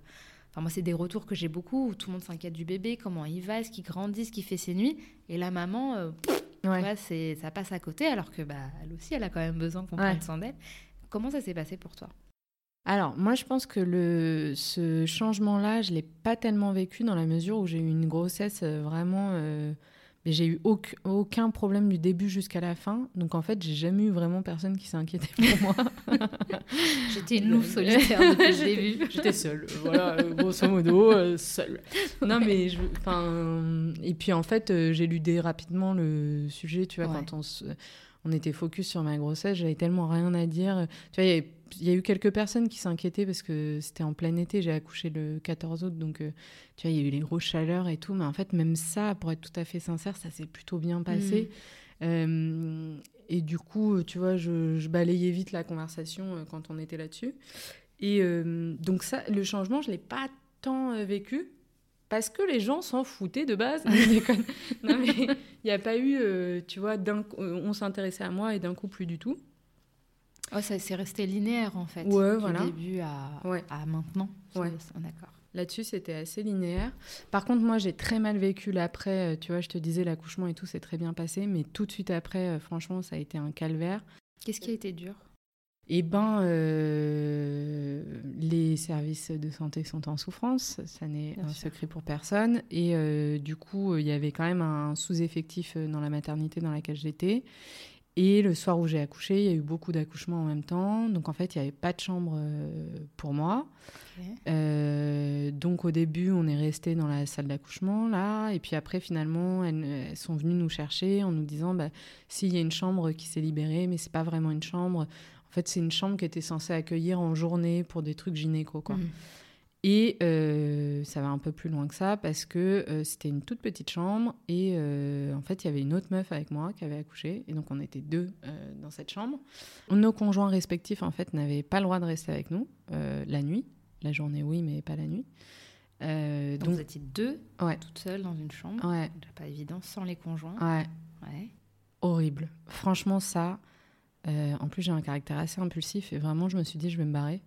enfin, moi, c'est des retours que j'ai beaucoup où tout le monde s'inquiète du bébé, comment il va, est-ce qu'il grandit, ce qu'il fait ses nuits. Et la maman, euh, ouais. ça passe à côté, alors que bah, elle aussi, elle a quand même besoin qu'on prenne soin d'elle. Comment ça s'est passé pour toi? Alors, moi, je pense que le, ce changement-là, je ne l'ai pas tellement vécu dans la mesure où j'ai eu une grossesse euh, vraiment mais j'ai eu aucun, problème du début jusqu'à la fin. Donc en fait, j'ai jamais eu vraiment personne qui s'est inquiété pour moi. J'étais une louve solitaire depuis le début. J'étais seule, voilà, grosso modo, euh, seule. Non mais, enfin, et puis en fait, euh, j'ai ludé rapidement le sujet, tu vois, quand on on était focus sur ma grossesse, j'avais tellement rien à dire. Tu vois, il y avait il y a eu quelques personnes qui s'inquiétaient parce que c'était en plein été, j'ai accouché le 14 août, donc euh, tu vois, il y a eu les grosses chaleurs et tout, mais en fait, même ça, pour être tout à fait sincère, ça s'est plutôt bien passé. Mm. Euh, et du coup, tu vois, je, balayais vite la conversation euh, quand on était là-dessus. Et donc ça, le changement, je l'ai pas tant vécu parce que les gens s'en foutaient de base. non mais il n'y a pas eu, tu vois, on s'intéressait à moi et d'un coup plus du tout. Oh, ça c'est resté linéaire en fait, ouais, du début à, à maintenant. Ouais. D'accord. Là-dessus, c'était assez linéaire. Par contre, moi, j'ai très mal vécu l'après. Euh, tu vois, je te disais, l'accouchement et tout, c'est très bien passé. Mais tout de suite après, euh, franchement, ça a été un calvaire. Qu'est-ce qui a été dur? Eh ben, euh, les services de santé sont en souffrance. Ça n'est un secret pour personne. Et du coup, il y avait quand même un sous-effectif dans la maternité dans laquelle j'étais. Et le soir où j'ai accouché, il y a eu beaucoup d'accouchements en même temps. Donc en fait, il n'y avait pas de chambre euh, pour moi. Euh, donc au début, on est resté dans la salle d'accouchement là. Et puis après, finalement, elles, sont venues nous chercher en nous disant bah, s'il y a une chambre qui s'est libérée, mais c'est pas vraiment une chambre. En fait, c'est une chambre qui était censée accueillir en journée pour des trucs gynéco. Quoi. Mmh. Et euh, ça va un peu plus loin que ça parce que euh, c'était une toute petite chambre et euh, en fait il y avait une autre meuf avec moi qui avait accouché et donc on était deux dans cette chambre. Nos conjoints respectifs en fait n'avaient pas le droit de rester avec nous la nuit, la journée oui mais pas la nuit. donc, donc, vous étiez deux, ouais. toutes seules dans une chambre, ouais. pas évident sans les conjoints. Ouais. ouais. Horrible. Franchement ça, en plus, j'ai un caractère assez impulsif et vraiment, je me suis dit, je vais me barrer.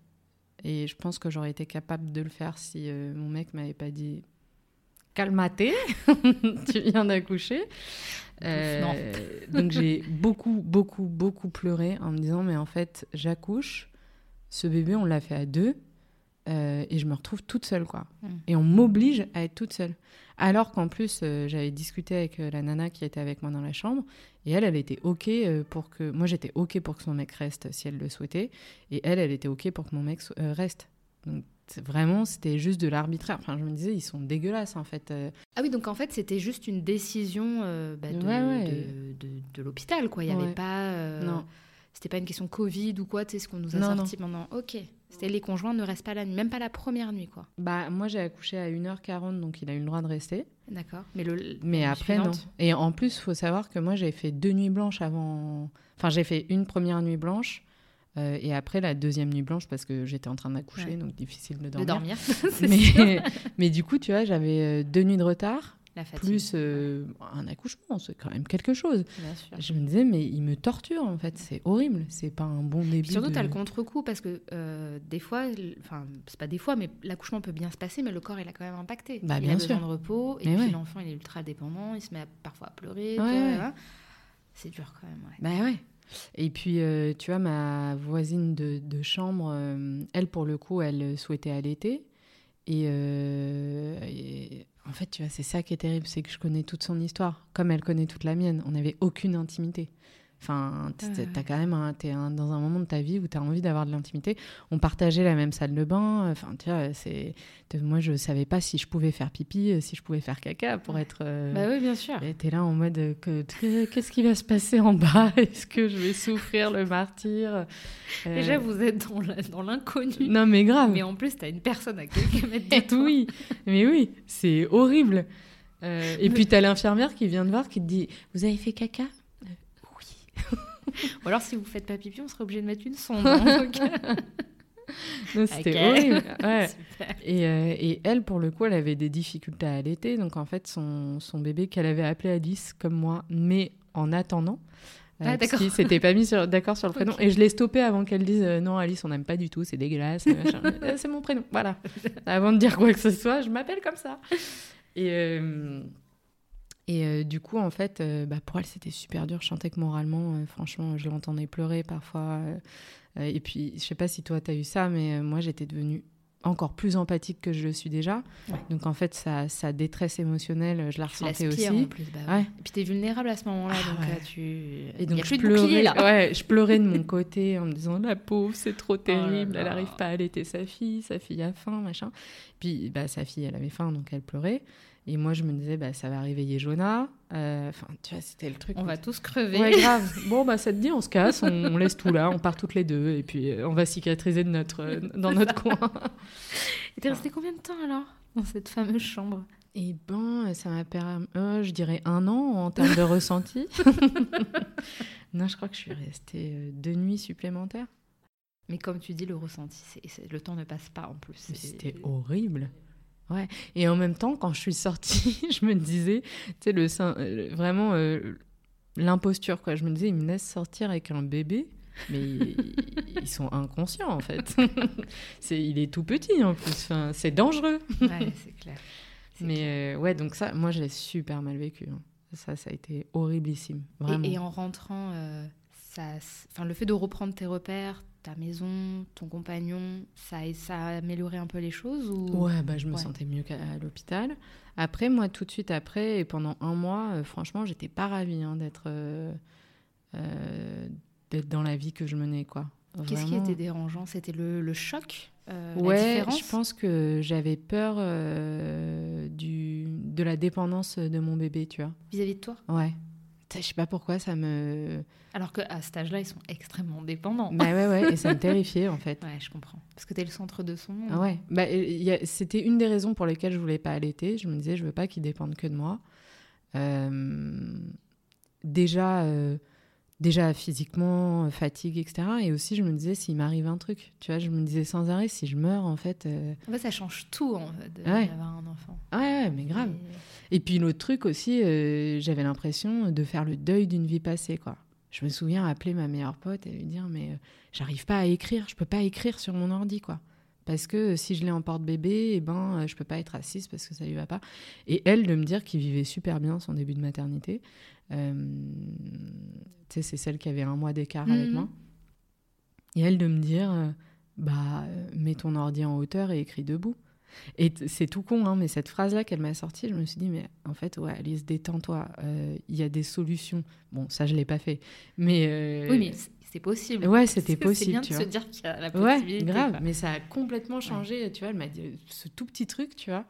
Et je pense que j'aurais été capable de le faire si euh, mon mec m'avait pas dit calmate, tu viens d'accoucher. Euh, donc j'ai beaucoup, beaucoup, beaucoup pleuré en me disant, mais en fait, j'accouche, ce bébé, on l'a fait à deux, euh, et je me retrouve toute seule, quoi. Mm. Et on m'oblige à être toute seule. Alors qu'en plus, euh, j'avais discuté avec euh, la nana qui était avec moi dans la chambre, et elle, elle était OK pour que... Moi, j'étais OK pour que son mec reste si elle le souhaitait, et elle, elle était OK pour que mon mec so- reste. Donc vraiment, c'était juste de l'arbitraire. Enfin, je me disais, ils sont dégueulasses, en fait. Ah oui, donc en fait, c'était juste une décision bah, de, Ouais, ouais. de, de- de l'hôpital, quoi. Il n'y avait Ouais. pas... Non. C'était pas une question Covid ou quoi, tu sais, ce qu'on nous a Non, sorti pendant... Ok. C'était les conjoints ne restent pas la nuit, même pas la première nuit, quoi. Bah, moi, j'ai accouché à 1h40, donc il a eu le droit de rester. D'accord. Mais, le, Mais après, non. Et en plus, il faut savoir que moi, j'ai fait deux nuits blanches avant. Enfin, j'ai fait une première nuit blanche euh, et après la deuxième nuit blanche parce que j'étais en train d'accoucher, Ouais. donc difficile de De dormir. dormir. c'est sûr. Mais, mais du coup, tu vois, j'avais euh, deux nuits de retard, La fatigue. plus euh, un accouchement, c'est quand même quelque chose. Bien sûr. Je me disais, mais il me torture en fait, c'est horrible, c'est pas un bon début. Puis surtout, de- tu as le contre-coup parce que euh, des fois, enfin, c'est pas des fois, mais l'accouchement peut bien se passer, mais le corps, il a quand même impacté. Bah, il bien a sûr. besoin de repos, et Mais puis ouais. l'enfant, il est ultra dépendant, il se met à- parfois à pleurer. Ouais, ouais. hein. C'est dur quand même. Bah ouais. Et puis, euh, tu vois, ma voisine de, de chambre, elle, pour le coup, elle souhaitait allaiter. Et, euh, et en fait, tu vois, c'est ça qui est terrible, c'est que je connais toute son histoire, comme elle connaît toute la mienne. On n'avait aucune intimité. Enfin, t'as quand même un, t'es dans un moment de ta vie où tu as envie d'avoir de l'intimité. On partageait la même salle de bain. Enfin, tu vois, c'est... Moi, je savais pas si je pouvais faire pipi, euh, si je pouvais faire caca pour être... euh, Bah oui, bien sûr. et t'es là en mode euh, que- que- qu'est-ce qui va se passer en bas? Est-ce que je vais souffrir le martyr? Euh, Déjà, vous êtes dans l'inconnu. Non mais grave. Mais en plus, tu as une personne à quelques mètres de toi. oui, mais oui, c'est horrible. Euh, et puis t'as l'infirmière qui vient te voir qui te dit vous avez fait caca? Euh. Ou alors, si vous faites pas pipi, on serait obligé de mettre une sonde. hein, donc. Non, C'était Ok. horrible. Ouais. Super. Et, euh, et elle, pour le coup, elle avait des difficultés à allaiter. Donc, en fait, son, son bébé qu'elle avait appelé Alice, comme moi, mais en attendant. euh, Ah, parce d'accord. qu'il s'était pas mis sur- d'accord sur le prénom. Et je l'ai stoppé avant qu'elle dise euh, non, Alice, on n'aime pas du tout, c'est dégueulasse. c'est mon prénom. Voilà. Avant de dire quoi que ce soit, je m'appelle comme ça. Et, euh, et euh, du coup, en fait, euh, bah, pour elle, c'était super dur. Je sentais que moralement, euh, franchement, je l'entendais pleurer parfois. et puis, je sais pas si toi, tu as eu ça, mais moi, j'étais devenue encore plus empathique que je le suis déjà. Ouais. Donc, en fait, sa, sa détresse émotionnelle, je la ressentais aussi. en plus. Bah, ouais. Ouais. Et puis, tu es vulnérable à ce moment-là. Ah, donc, là, tu... Et Il donc, y a je bouclier, pleurais, là. je pleurais de mon côté en me disant la pauvre, c'est trop terrible, elle là. arrive pas à allaiter sa fille, sa fille a faim, machin. Puis bah, sa fille, elle avait faim, donc elle pleurait. Et moi, je me disais, bah, ça va réveiller Jonah. Euh, Enfin, tu vois, c'était le truc. On va tous crever. Ouais, grave. Bon, bah, ça te dit, on se casse, on, on laisse tout là, on part toutes les deux, et puis euh, on va cicatriser de notre, euh, dans notre coin. Et t'es resté combien de temps alors dans cette fameuse chambre? Et ben, ça m'a permis, euh, je dirais un an en termes de ressenti. non, je crois que je suis restée deux nuits supplémentaires. Mais comme tu dis, le ressenti, c'est, c'est- le temps ne passe pas en plus. C'était horrible. Ouais. Et en même temps, quand je suis sortie, je me disais, tu sais, le euh, vraiment euh, l'imposture, quoi. Je me disais, ils me laissent sortir avec un bébé, mais ils, sont inconscients, en fait. c'est, il est tout petit, en plus. Enfin, c'est dangereux. Ouais, c'est clair. Mais clair. euh, ouais, donc ça, moi, je l'ai super mal vécu. hein. Ça, ça a été horriblissime. Vraiment. Et, et en rentrant, euh, ça, enfin, le fait de reprendre tes repères, ta maison, ton compagnon, ça, a- ça a amélioré un peu les choses ou... Ouais, bah, je me Ouais. sentais mieux qu'à à l'hôpital. Après, moi, tout de suite après, et pendant un mois, euh, franchement, j'étais pas ravie hein, d'être euh, euh, d'être dans la vie que je menais, quoi. Qu'est-ce qui était dérangeant? C'était le, le choc la Ouais, je pense que j'avais peur du, de la dépendance de mon bébé, tu vois. vis-à-vis de toi? Ouais. Tu Je sais pas pourquoi ça me. Alors qu'à cet âge-là, ils sont extrêmement dépendants. Bah ouais, ouais, et ça me terrifiait en fait. Ouais, je comprends. Parce que t'es le centre de son monde. Ah ouais, bah, c'était une des raisons pour lesquelles je voulais pas allaiter. Je me disais, je veux pas qu'il dépende que de moi. Euh, déjà, euh, déjà physiquement, euh, fatigue, etc. Et aussi, je me disais, s'il m'arrive un truc, tu vois, je me disais sans arrêt, si je meurs, en fait. euh, En fait, ça change tout, en fait, Ouais. d'avoir un enfant. Ouais, ouais, mais grave. Et- Et puis l'autre truc aussi, euh, j'avais l'impression de faire le deuil d'une vie passée, quoi. je me souviens appeler ma meilleure pote et lui dire mais j'arrive pas à écrire, je peux pas écrire sur mon ordi quoi. Parce que si je l'ai en porte-bébé, eh ben, je peux pas être assise parce que ça lui va pas. Et elle de me dire qu'il vivait super bien son début de maternité. Euh, c'est celle qui avait un mois d'écart avec Mhm. moi. Et elle de me dire, euh, bah, euh, mets ton ordi en hauteur et écris debout. Et c'est tout con, hein, mais cette phrase-là qu'elle m'a sortie, je me suis dit, mais en fait, ouais, Alice, détends-toi. euh, Il y a des solutions. Bon, ça, je l'ai pas fait. Mais. euh, Oui, mais c'est possible. Ouais, c'était possible, C'est bien tu de vois. se dire qu'il y a la Ouais, possibilité. grave. quoi. Mais ça a complètement changé. Tu vois, elle m'a dit ce tout petit truc, tu vois.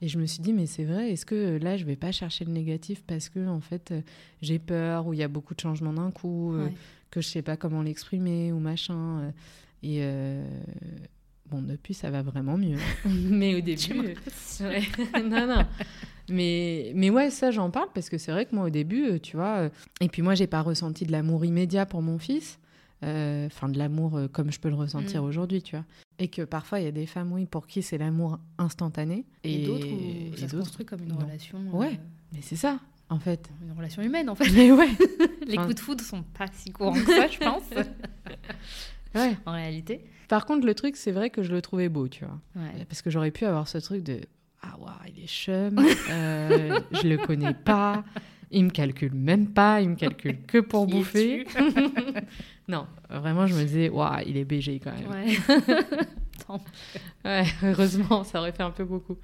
Et je me suis dit, mais c'est vrai, est-ce que euh, là, je vais pas chercher le négatif parce que, en fait, euh, j'ai peur ou il y a beaucoup de changements d'un coup, euh, Ouais. que je sais pas comment l'exprimer ou machin. euh, et euh, bon, depuis, ça va vraiment mieux. mais au début. Ouais. non, non. Mais, mais ouais, ça, j'en parle parce que c'est vrai que moi, au début, tu vois. Et puis moi, j'ai pas ressenti de l'amour immédiat pour mon fils. Euh, Enfin, de l'amour euh, comme je peux le ressentir Mm. aujourd'hui, tu vois. Et que parfois, il y a des femmes, oui, pour qui c'est l'amour instantané. Et, Et, d'autres où ça se construit comme une non. relation. euh, Ouais. Mais c'est ça, en fait. Une relation humaine, en fait. Mais ouais. Les Enfin- coups de foudre sont pas si courants que ça, je pense. ouais. en réalité. Par contre, le truc, c'est vrai que je le trouvais beau, tu vois. Ouais. Parce que j'aurais pu avoir ce truc de Ah, waouh, il est chum, euh, je le connais pas, il me calcule même pas, il me calcule que pour bouffer. non, vraiment, je me disais Waouh, il est BG quand même. Ouais. Tant Ouais, heureusement, ça aurait fait un peu beaucoup.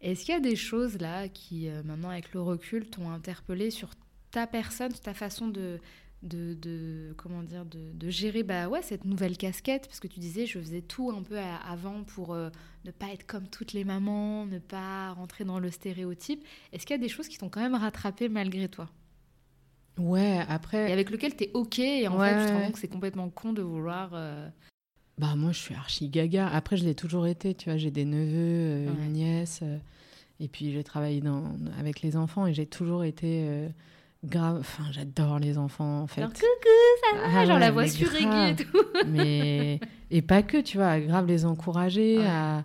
Est-ce qu'il y a des choses là qui, euh, maintenant avec le recul, t'ont interpellé sur ta personne, sur ta façon de, de, de- comment dire, de, de gérer bah ouais cette nouvelle casquette Parce que tu disais, je faisais tout un peu à- avant pour euh, ne pas être comme toutes les mamans, ne pas rentrer dans le stéréotype. Est-ce qu'il y a des choses qui t'ont quand même rattrapé malgré toi? Ouais, et après, avec lequel t'es ok et en Ouais, fait tu te rends compte que c'est complètement con de vouloir. euh, bah moi, je suis archi gaga. Après, je l'ai toujours été, tu vois, j'ai des neveux, euh, Ouais. une nièce, et puis j'ai travaillé dans, avec les enfants et j'ai toujours été. Grave, enfin j'adore les enfants en fait. Genre, coucou, ça va Ah Genre la voix et tout. mais et pas que tu vois grave les encourager Ouais. à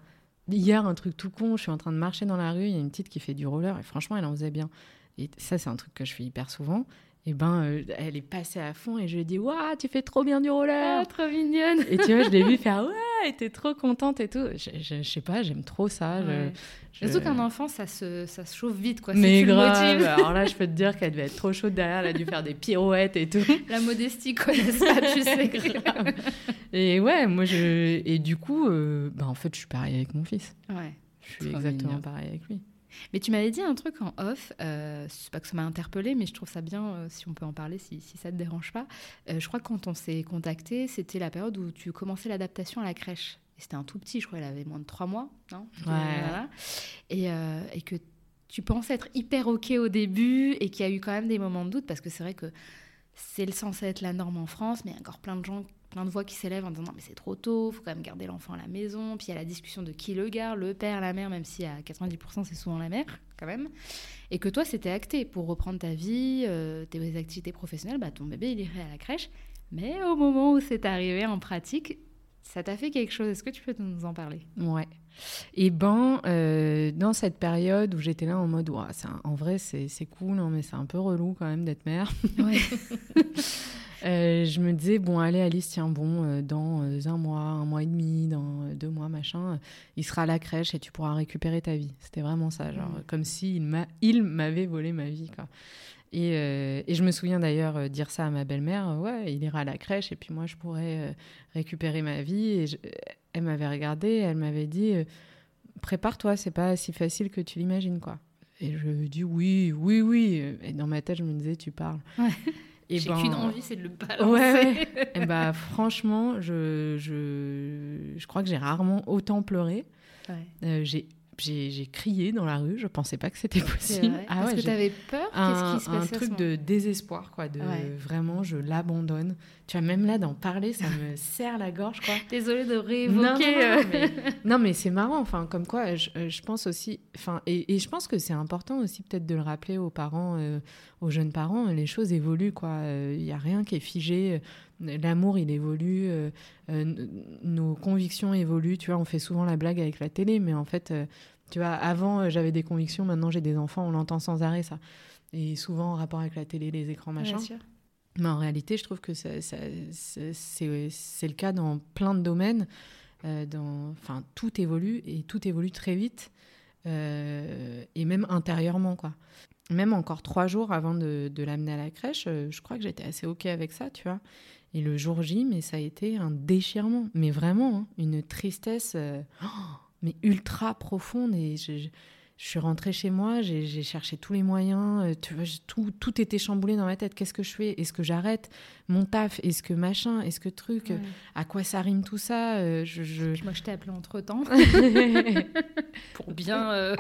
hier un truc tout con je suis en train de marcher dans la rue il y a une petite qui fait du roller et franchement elle en faisait bien et ça c'est un truc que je fais hyper souvent et ben euh, elle est passée à fond et je lui ai dit waouh tu fais trop bien du roller Ah, trop mignonne. et tu vois je l'ai vu faire ouais était trop contente et tout je, je, je sais pas j'aime trop ça je- Ouais. je- Surtout qu'un enfant, ça se, ça se chauffe vite, quoi. mais si le grave alors là je peux te dire qu'elle devait être trop chaude derrière elle a dû faire des pirouettes et tout La modestie connaisse pas, tu sais. Grave. Et ouais, moi je. Et du coup, euh, bah, en fait, je suis pareil avec mon fils. Ouais. Je suis Trop exactement mignon. pareil avec lui. Mais tu m'avais dit un truc en off, euh, c'est pas que ça m'a interpellée, mais je trouve ça bien euh, si on peut en parler, si, si ça te dérange pas. Euh, je crois que quand on s'est contacté, c'était la période où tu commençais l'adaptation à la crèche. Et C'était un tout petit, je crois, il avait moins de trois mois, non? Ouais. Voilà. Et, euh, et que tu pensais être hyper OK au début et qu'il y a eu quand même des moments de doute parce que c'est vrai que c'est censé être la norme en France, mais il y a encore plein de gens, plein de voix qui s'élèvent en disant non mais c'est trop tôt, faut quand même garder l'enfant à la maison. Puis il y a la discussion de qui le garde, le père, la mère, même si à 90% c'est souvent la mère quand même. Et que toi c'était acté pour reprendre ta vie, euh, tes activités professionnelles, bah ton bébé il irait à la crèche. Mais au moment où c'est arrivé en pratique, ça t'a fait quelque chose. Est-ce que tu peux nous en parler? Ouais. Et ben, euh, dans cette période où j'étais là en mode, Ouah, c'est un- en vrai, c'est c'est cool, hein, mais c'est un peu relou quand même d'être mère. Ouais. Euh, je me disais, bon, allez, Alice, tiens, bon, euh, dans euh, un mois, un mois et demi, dans deux mois, machin, il sera à la crèche et tu pourras récupérer ta vie. C'était vraiment ça, genre, Mm. comme s'il il m'avait volé ma vie, quoi. Et, euh, et je me souviens d'ailleurs dire ça à ma belle-mère, ouais, il ira à la crèche et puis moi, je pourrais récupérer ma vie. Et je- elle m'avait regardée, elle m'avait dit, prépare-toi, c'est pas si facile que tu l'imagines, quoi. Et je dit, oui, oui, oui. Et dans ma tête, je me disais, tu parles. Ouais. Et J'ai ben, qu'une envie, c'est de le balancer. Ouais, ouais. Eh bah, franchement, je, je, je crois que j'ai rarement autant pleuré. Ouais. Euh, j'ai, j'ai, crié dans la rue, je pensais pas que c'était possible. Ah Parce ouais, que tu avais peur un, Qu'est-ce qui se un passait ce truc de désespoir, quoi. De Ouais. vraiment, je l'abandonne. Tu vois, même là, d'en parler, ça me serre la gorge, quoi. Désolée de réévoquer. non, euh, mais, non, mais c'est marrant, enfin, comme quoi, je, euh, je pense aussi, enfin, et, et je pense que c'est important aussi peut-être de le rappeler aux parents, euh, aux jeunes parents, les choses évoluent, quoi. Il n'y a rien qui est figé. L'amour, il évolue, euh, euh, nos convictions évoluent. Tu vois, on fait souvent la blague avec la télé, mais en fait, euh, tu vois, avant, j'avais des convictions, maintenant, j'ai des enfants, on l'entend sans arrêt, ça. Et souvent en rapport avec la télé, les écrans, machin. Bien sûr. Mais en réalité, je trouve que ça, ça, c'est, le cas dans plein de domaines. Dans, enfin, tout évolue et tout évolue très vite. Et même intérieurement, quoi. Même encore trois jours avant de, de l'amener à la crèche, je crois que j'étais assez OK avec ça, tu vois. Et le jour J, mais ça a été un déchirement. Mais vraiment, hein, une tristesse oh, mais ultra profonde. Et je, je suis rentrée chez moi, j'ai cherché tous les moyens, euh, tu vois, tout, tout était chamboulé dans ma tête. Qu'est-ce que je fais? Est-ce que j'arrête? Mon taf Est-ce que machin Est-ce que truc? À quoi ça rime tout ça? Euh, je, Moi, je t'ai appelé entre-temps pour bien... Euh,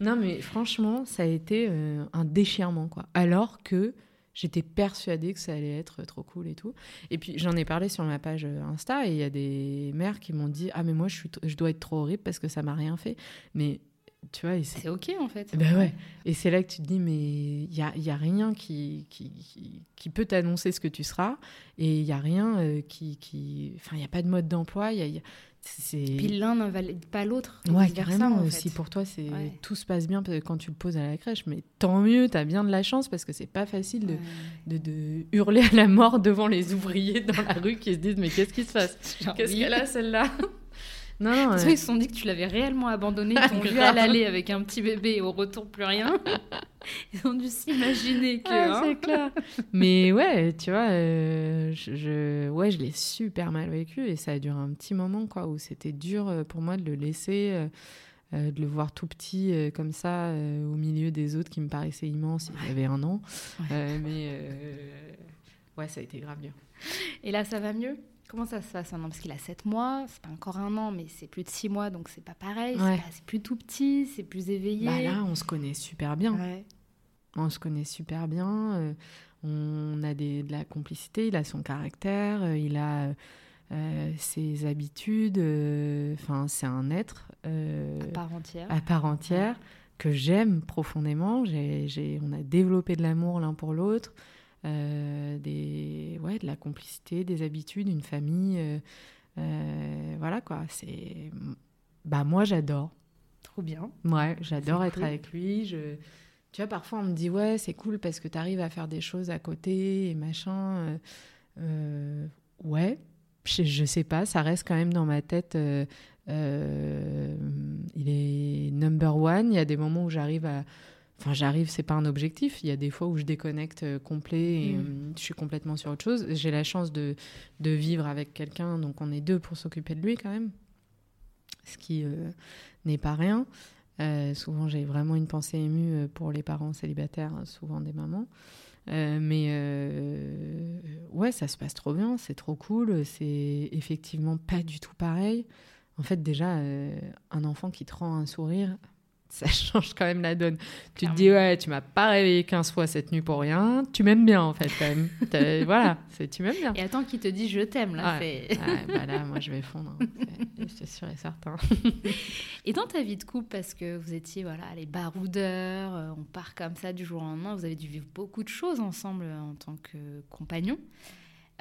non, mais franchement, ça a été un déchirement, quoi. Alors que j'étais persuadée que ça allait être trop cool et tout. Et puis, j'en ai parlé sur ma page Insta et il y a des mères qui m'ont dit « Ah, mais moi, je, suis je dois être trop horrible parce que ça m'a rien fait. » Mais tu vois, c'est ok en fait. Ben ouais. Et c'est là que tu te dis, mais il n'y a, y a rien qui, qui, qui, peut t'annoncer ce que tu seras. Et il n'y a rien euh, qui, qui. Enfin, il n'y a pas de mode d'emploi. Y a, y a... Puis l'un n'invalide pas l'autre. Ouais, carrément. En fait. Si pour toi, c'est tout se passe bien quand tu le poses à la crèche, mais tant mieux, tu as bien de la chance parce que c'est pas facile de, de, de, hurler à la mort devant les ouvriers dans la rue qui se disent Mais qu'est-ce qui se passe? Qu'est-ce qu'elle a celle-là? Non, non. Ils se sont dit que tu l'avais réellement abandonné. Ils ont vu à l'aller avec un petit bébé et au retour plus rien. Ils ont dû s'imaginer que. Ah, hein. c'est clair. Mais ouais, tu vois, euh, je, ouais, je l'ai super mal vécu et ça a duré un petit moment quoi, où c'était dur euh, pour moi de le laisser. Euh, de le voir tout petit comme ça au milieu des autres qui me paraissaient immenses il y avait un an mais ouais ça a été grave dur et là ça va mieux? Comment ça se passe maintenant Parce qu'il a 7 mois, c'est pas encore un an, mais c'est plus de 6 mois, donc c'est pas pareil. C'est plus tout petit, c'est plus éveillé. Bah là, on se connaît super bien. On se connaît super bien. Euh, on a des, de la complicité, il a son caractère, euh, il a euh, ses habitudes. Enfin, c'est un être. à part entière. À part entière. Que j'aime profondément. J'ai, on a développé de l'amour l'un pour l'autre. Euh, des, ouais, de la complicité, des habitudes, une famille. Euh, euh, voilà quoi, c'est. Bah, moi, j'adore. Trop bien. Ouais, j'adore être avec lui. Je... Tu vois, parfois, on me dit, ouais, c'est cool parce que tu arrives à faire des choses à côté et machin. ouais, je, je, sais pas, ça reste quand même dans ma tête. il est number one. Il y a des moments où j'arrive à Enfin, j'arrive, c'est pas un objectif. Il y a des fois où je déconnecte euh, complet et mm. euh, je suis complètement sur autre chose. J'ai la chance de, de vivre avec quelqu'un, donc on est deux pour s'occuper de lui quand même, ce qui euh, n'est pas rien. souvent, j'ai vraiment une pensée émue pour les parents célibataires, souvent des mamans. mais ouais, ça se passe trop bien, c'est trop cool. C'est effectivement pas du tout pareil. En fait, déjà, un enfant qui te rend un sourire, ça change quand même la donne. Tu te dis, ouais, tu m'as pas réveillé 15 fois cette nuit pour rien. Tu m'aimes bien, en fait, quand même. voilà, tu m'aimes bien. Et attends qui te dit je t'aime, là. Ouais. bah là, moi, je vais fondre. Hein. C'est sûr et certain. et dans ta vie de couple, parce que vous étiez, voilà, les baroudeurs, euh, on part comme ça du jour au lendemain, vous avez dû vivre beaucoup de choses ensemble en tant que compagnons.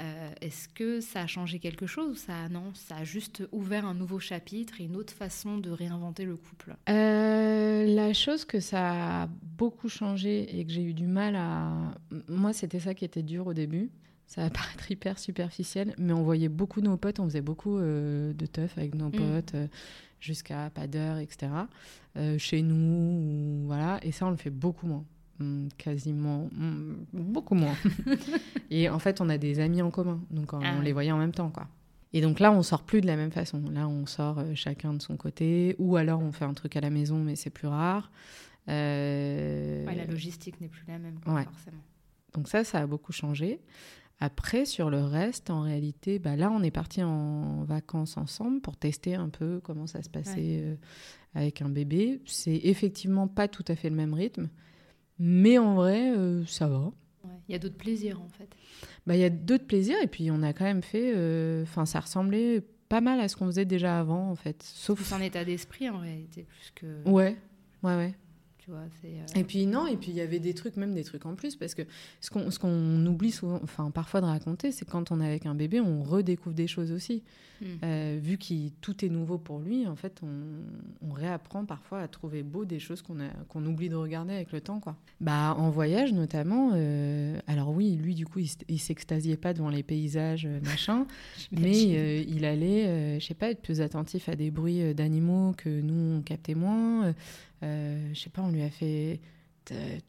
Euh, est-ce que ça a changé quelque chose ou ça non Ça a juste ouvert un nouveau chapitre et une autre façon de réinventer le couple? Euh, La chose que ça a beaucoup changé et que j'ai eu du mal à... Moi, c'était ça qui était dur au début. Ça va paraître hyper superficiel, mais on voyait beaucoup nos potes, on faisait beaucoup euh, de teuf avec nos mm. potes, jusqu'à pas d'heure, etc. chez nous, voilà, et ça, on le fait beaucoup moins. Hmm, quasiment hmm, beaucoup moins. et en fait, on a des amis en commun, donc on, ah les voyait en même temps, quoi. Et donc là, on sort plus de la même façon. Là, on sort euh, chacun de son côté, ou alors on fait un truc à la maison, mais c'est plus rare. Euh... la logistique n'est plus la même, forcément. Donc ça, ça a beaucoup changé. Après, sur le reste, en réalité, bah là, on est parti en vacances ensemble pour tester un peu comment ça se passait euh, avec un bébé. C'est effectivement pas tout à fait le même rythme. Mais en vrai, euh, ça va. Il y a d'autres plaisirs en fait. Bah, il y a d'autres plaisirs et puis on a quand même fait. Euh, enfin, ça ressemblait pas mal à ce qu'on faisait déjà avant en fait. Sauf. C'est un état d'esprit en réalité plus que. Ouais, ouais, ouais. Tu vois, c'est, euh, Et puis non, et puis il y avait des trucs, même des trucs en plus, parce que ce qu'on, qu'on oublie souvent, enfin parfois de raconter, c'est quand on est avec un bébé, on redécouvre des choses aussi. hmm. Euh, vu que tout est nouveau pour lui, en fait, on, on réapprend parfois à trouver beau des choses qu'on, a, qu'on oublie de regarder avec le temps, quoi. Bah, en voyage notamment, euh, alors oui, lui du coup, il, il s'extasiait pas devant les paysages, machin, mais il allait, je sais pas, être plus attentif à des bruits d'animaux que nous on captait moins. Euh, je sais pas, on lui a fait.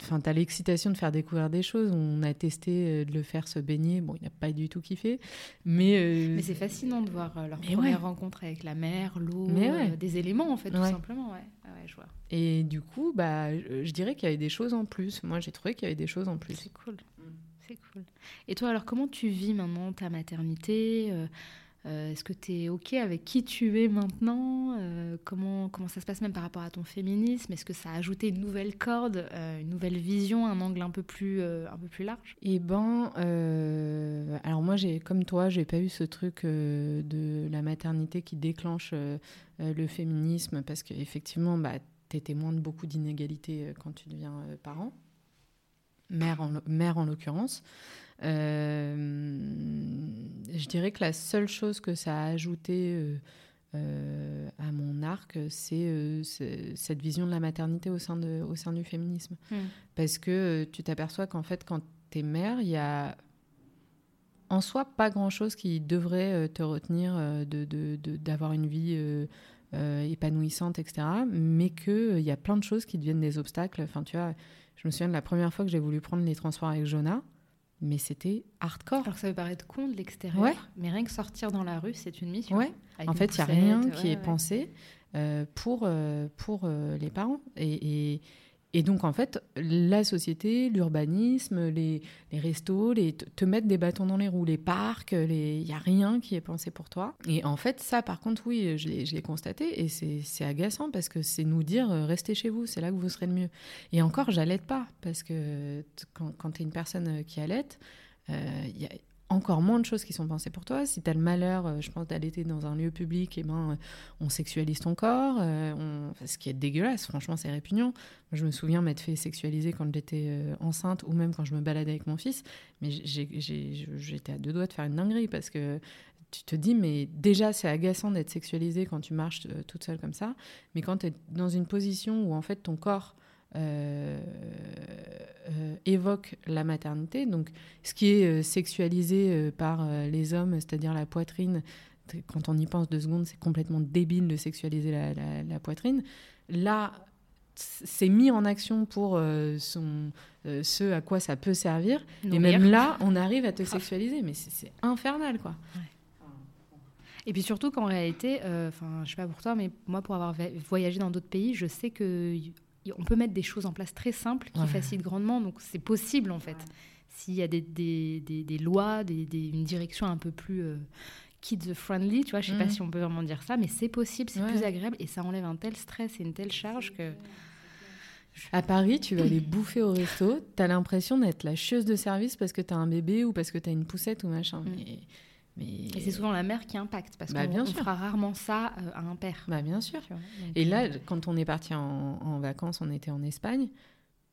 Enfin, t'as l'excitation de faire découvrir des choses. On a testé euh, de le faire se baigner. Bon, il n'a pas du tout kiffé, mais. euh, Mais c'est fascinant de voir leur Mais première ouais. rencontre avec la mer, l'eau, ouais. euh, des éléments en fait, tout simplement. Ouais. Ah je vois. Et du coup, bah, je je dirais qu'il y avait des choses en plus. Moi, j'ai trouvé qu'il y avait des choses en plus. C'est cool. C'est cool. Et toi, alors, comment tu vis maintenant ta maternité Euh, Est-ce que tu es OK avec qui tu es maintenant Euh, comment, comment ça se passe même par rapport à ton féminisme? Est-ce que ça a ajouté une nouvelle corde, euh, une nouvelle vision, un angle un peu plus, un peu plus large? Eh ben, alors moi, comme toi, j'ai pas eu ce truc de la maternité qui déclenche le féminisme parce qu'effectivement, bah, tu es témoin de beaucoup d'inégalités quand tu deviens parent, mère mère en l'occurrence. Euh, je dirais que la seule chose que ça a ajouté euh, euh, à mon arc, c'est, euh, cette vision de la maternité au sein, de, au sein du féminisme. Parce que euh, tu t'aperçois qu'en fait, quand t'es mère, il y a en soi pas grand-chose qui devrait te retenir euh, de, de- d'avoir une vie épanouissante, etc. Mais qu'il y a plein de choses qui deviennent des obstacles. Enfin, tu vois, je me souviens de la première fois que j'ai voulu prendre les transports avec Jonah, mais c'était hardcore. Alors que ça peut paraître con de l'extérieur, Ouais. mais rien que sortir dans la rue, c'est une mission. Ouais. En fait, il n'y a rien ouais, qui est pensé euh, pour, euh, pour euh, les parents. Et, et, et donc, en fait, la société, l'urbanisme, les, les restos, les, te te mettre des bâtons dans les roues, les parcs, les- il n'y a rien qui est pensé pour toi. Et en fait, ça, par contre, oui, je l'ai constaté et c'est agaçant parce que c'est nous dire euh, restez chez vous, c'est là que vous serez le mieux. Et encore, j'allaite pas parce que quand, quand tu es une personne qui allaite, euh, y a encore moins de choses qui sont pensées pour toi. Si tu as le malheur, euh, je pense, d'allaiter dans un lieu public, eh ben, euh, on sexualise ton corps, euh, on- ce qui est dégueulasse, franchement, c'est répugnant. Je me souviens m'être fait sexualiser quand j'étais enceinte ou même quand je me baladais avec mon fils, mais j'étais à deux doigts de faire une dinguerie parce que tu te dis, mais déjà, c'est agaçant d'être sexualisé quand tu marches toute seule comme ça, mais quand tu es dans une position où en fait ton corps évoque la maternité, donc ce qui est euh, sexualisé euh, par euh, les hommes, c'est-à-dire la poitrine, quand on y pense deux secondes, c'est complètement débile de sexualiser la, la- la poitrine. Là, c'est mis en action pour euh, son, euh, ce à quoi ça peut servir. Et même là, on arrive à te sexualiser, mais c'est- infernal, quoi. Et puis surtout qu'en réalité, euh, enfin, je sais pas pour toi, mais moi, pour avoir voyagé dans d'autres pays, je sais que on peut mettre des choses en place très simples qui Ouais. facilitent grandement. Donc c'est possible en fait. S'il y a des, des, des- des lois, des, des- une direction un peu plus euh, kids friendly, tu vois, je sais pas Mhm. si on peut vraiment dire ça, mais c'est possible, c'est Ouais. plus agréable et ça enlève un tel stress et une telle charge que. À Paris, tu vas aller bouffer au resto, t'as l'impression d'être la chieuse de service parce que t'as un bébé ou parce que t'as une poussette ou machin. Mm. Mais, mais... Et c'est souvent la mère qui impacte parce Bah, qu'on fera rarement ça euh, à un père. Bah, bien sûr. Donc, Et là, euh, quand on est parti en, en vacances, on était en Espagne.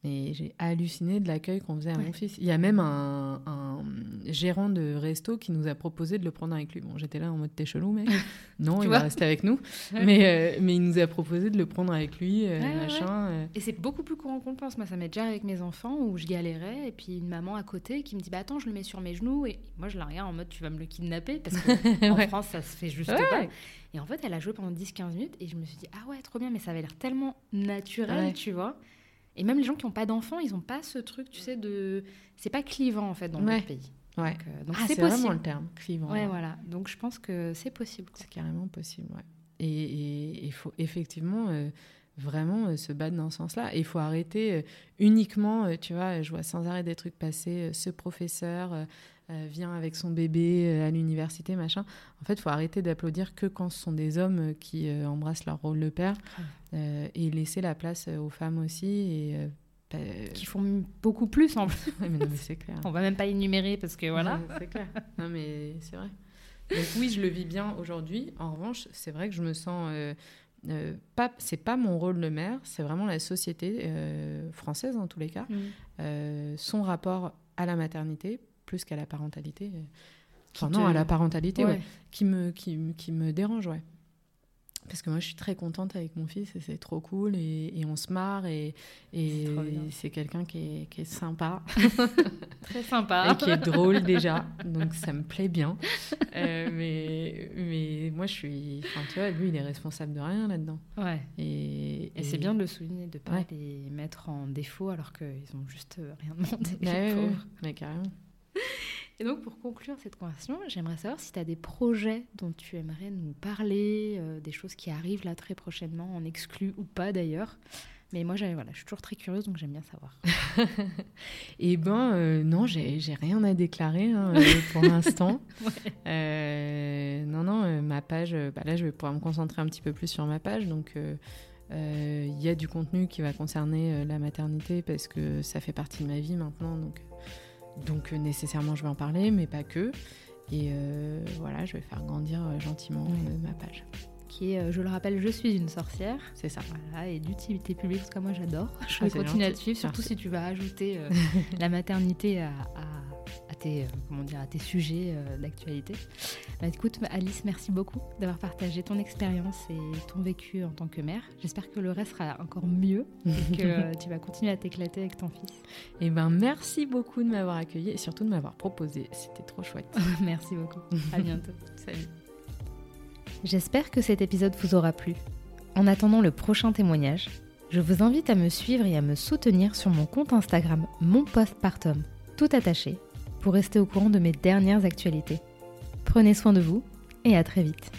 Et j'ai halluciné de l'accueil qu'on faisait à mon fils. Il y a même un, un gérant de resto qui nous a proposé de le prendre avec lui. Bon, j'étais là en mode t'es chelou, mec. Non, il va rester avec nous. Mais, euh, mais il nous a proposé de le prendre avec lui, euh, Ouais, ouais, machin. euh. Et c'est beaucoup plus courant qu'on pense. Moi, ça m'est déjà avec mes enfants où je galérais et puis une maman à côté qui me dit bah attends, je le mets sur mes genoux et moi je la regarde en mode tu vas me le kidnapper parce qu'en. France ça se fait juste pas. Et en fait, elle a joué pendant 10-15 minutes et je me suis dit ah ouais, trop bien, mais ça avait l'air tellement naturel, tu vois. Et même les gens qui n'ont pas d'enfants, ils n'ont pas ce truc, tu sais, de. C'est pas clivant en fait dans Ouais. notre pays. Ouais. Donc, euh, donc Ah, c'est vraiment le terme, clivant. Ouais, voilà. Donc je pense que c'est possible. C'est carrément possible, ouais. Et il faut effectivement euh, vraiment euh, se battre dans ce sens-là. Et il faut arrêter euh, uniquement, tu vois, je vois sans arrêt des trucs passer, ce professeur euh, vient avec son bébé euh, à l'université, machin. En fait, il faut arrêter d'applaudir que quand ce sont des hommes euh, qui embrassent leur rôle de père et laisser la place aux femmes aussi. Et, bah, Qui font beaucoup plus en plus. mais non, mais c'est clair. On va même pas énumérer parce que voilà. C'est clair. Non, mais c'est vrai. Donc oui, je le vis bien aujourd'hui. En revanche, c'est vrai que je me sens euh, euh, pas, c'est pas mon rôle de mère, c'est vraiment la société euh, française en tous les cas, Mm. son rapport à la maternité plus qu'à la parentalité. euh, Enfin, non, à la parentalité, ouais, Ouais. qui, me, qui, me- qui me dérange, ouais. Parce que moi, je suis très contente avec mon fils et c'est trop cool et, et on se marre et, et C'est quelqu'un qui est, qui est sympa Très sympa. et qui est drôle déjà, donc ça me plaît bien. Euh, mais, mais moi, je suis. Enfin, tu vois, lui, il est responsable de rien là-dedans. Ouais. Et, Et, c'est bien de le souligner, de pas Ouais. les mettre en défaut alors qu'ils ont juste euh, rien demandé. Bah ouais, mais carrément. Et donc, pour conclure cette conversation, j'aimerais savoir si tu as des projets dont tu aimerais nous parler, euh, des choses qui arrivent là très prochainement, en exclu ou pas d'ailleurs. Mais moi, voilà, je suis toujours très curieuse, donc j'aime bien savoir. Et ben, euh, non, j'ai rien à déclarer hein, euh, pour l'instant. Ouais. Euh, non, non, ma page, bah là, je vais pouvoir me concentrer un petit peu plus sur ma page. Donc, euh, il y a du contenu qui va concerner la maternité parce que ça fait partie de ma vie maintenant. Donc, donc euh, nécessairement, je vais en parler, mais pas que. Et euh, voilà, je vais faire grandir euh, gentiment Oui. ma page. Qui est, je le rappelle, Je suis une sorcière. C'est ça. Voilà, et d'utilité publique, parce que moi j'adore. Je Ah, vais c'est continuer à te suivre, surtout Merci. si tu vas ajouter la maternité à tes, euh, comment dire, à tes sujets euh, d'actualité. Bah, écoute, Alice, merci beaucoup d'avoir partagé ton expérience et ton vécu en tant que mère. J'espère que le reste sera encore mieux et que euh, tu vas continuer à t'éclater avec ton fils. Et ben, merci beaucoup de m'avoir accueilli et surtout de m'avoir proposé. C'était trop chouette. merci beaucoup. À bientôt. Salut. J'espère que cet épisode vous aura plu. En attendant le prochain témoignage, je vous invite à me suivre et à me soutenir sur mon compte Instagram Mon Postpartum, tout attaché, pour rester au courant de mes dernières actualités. Prenez soin de vous et à très vite.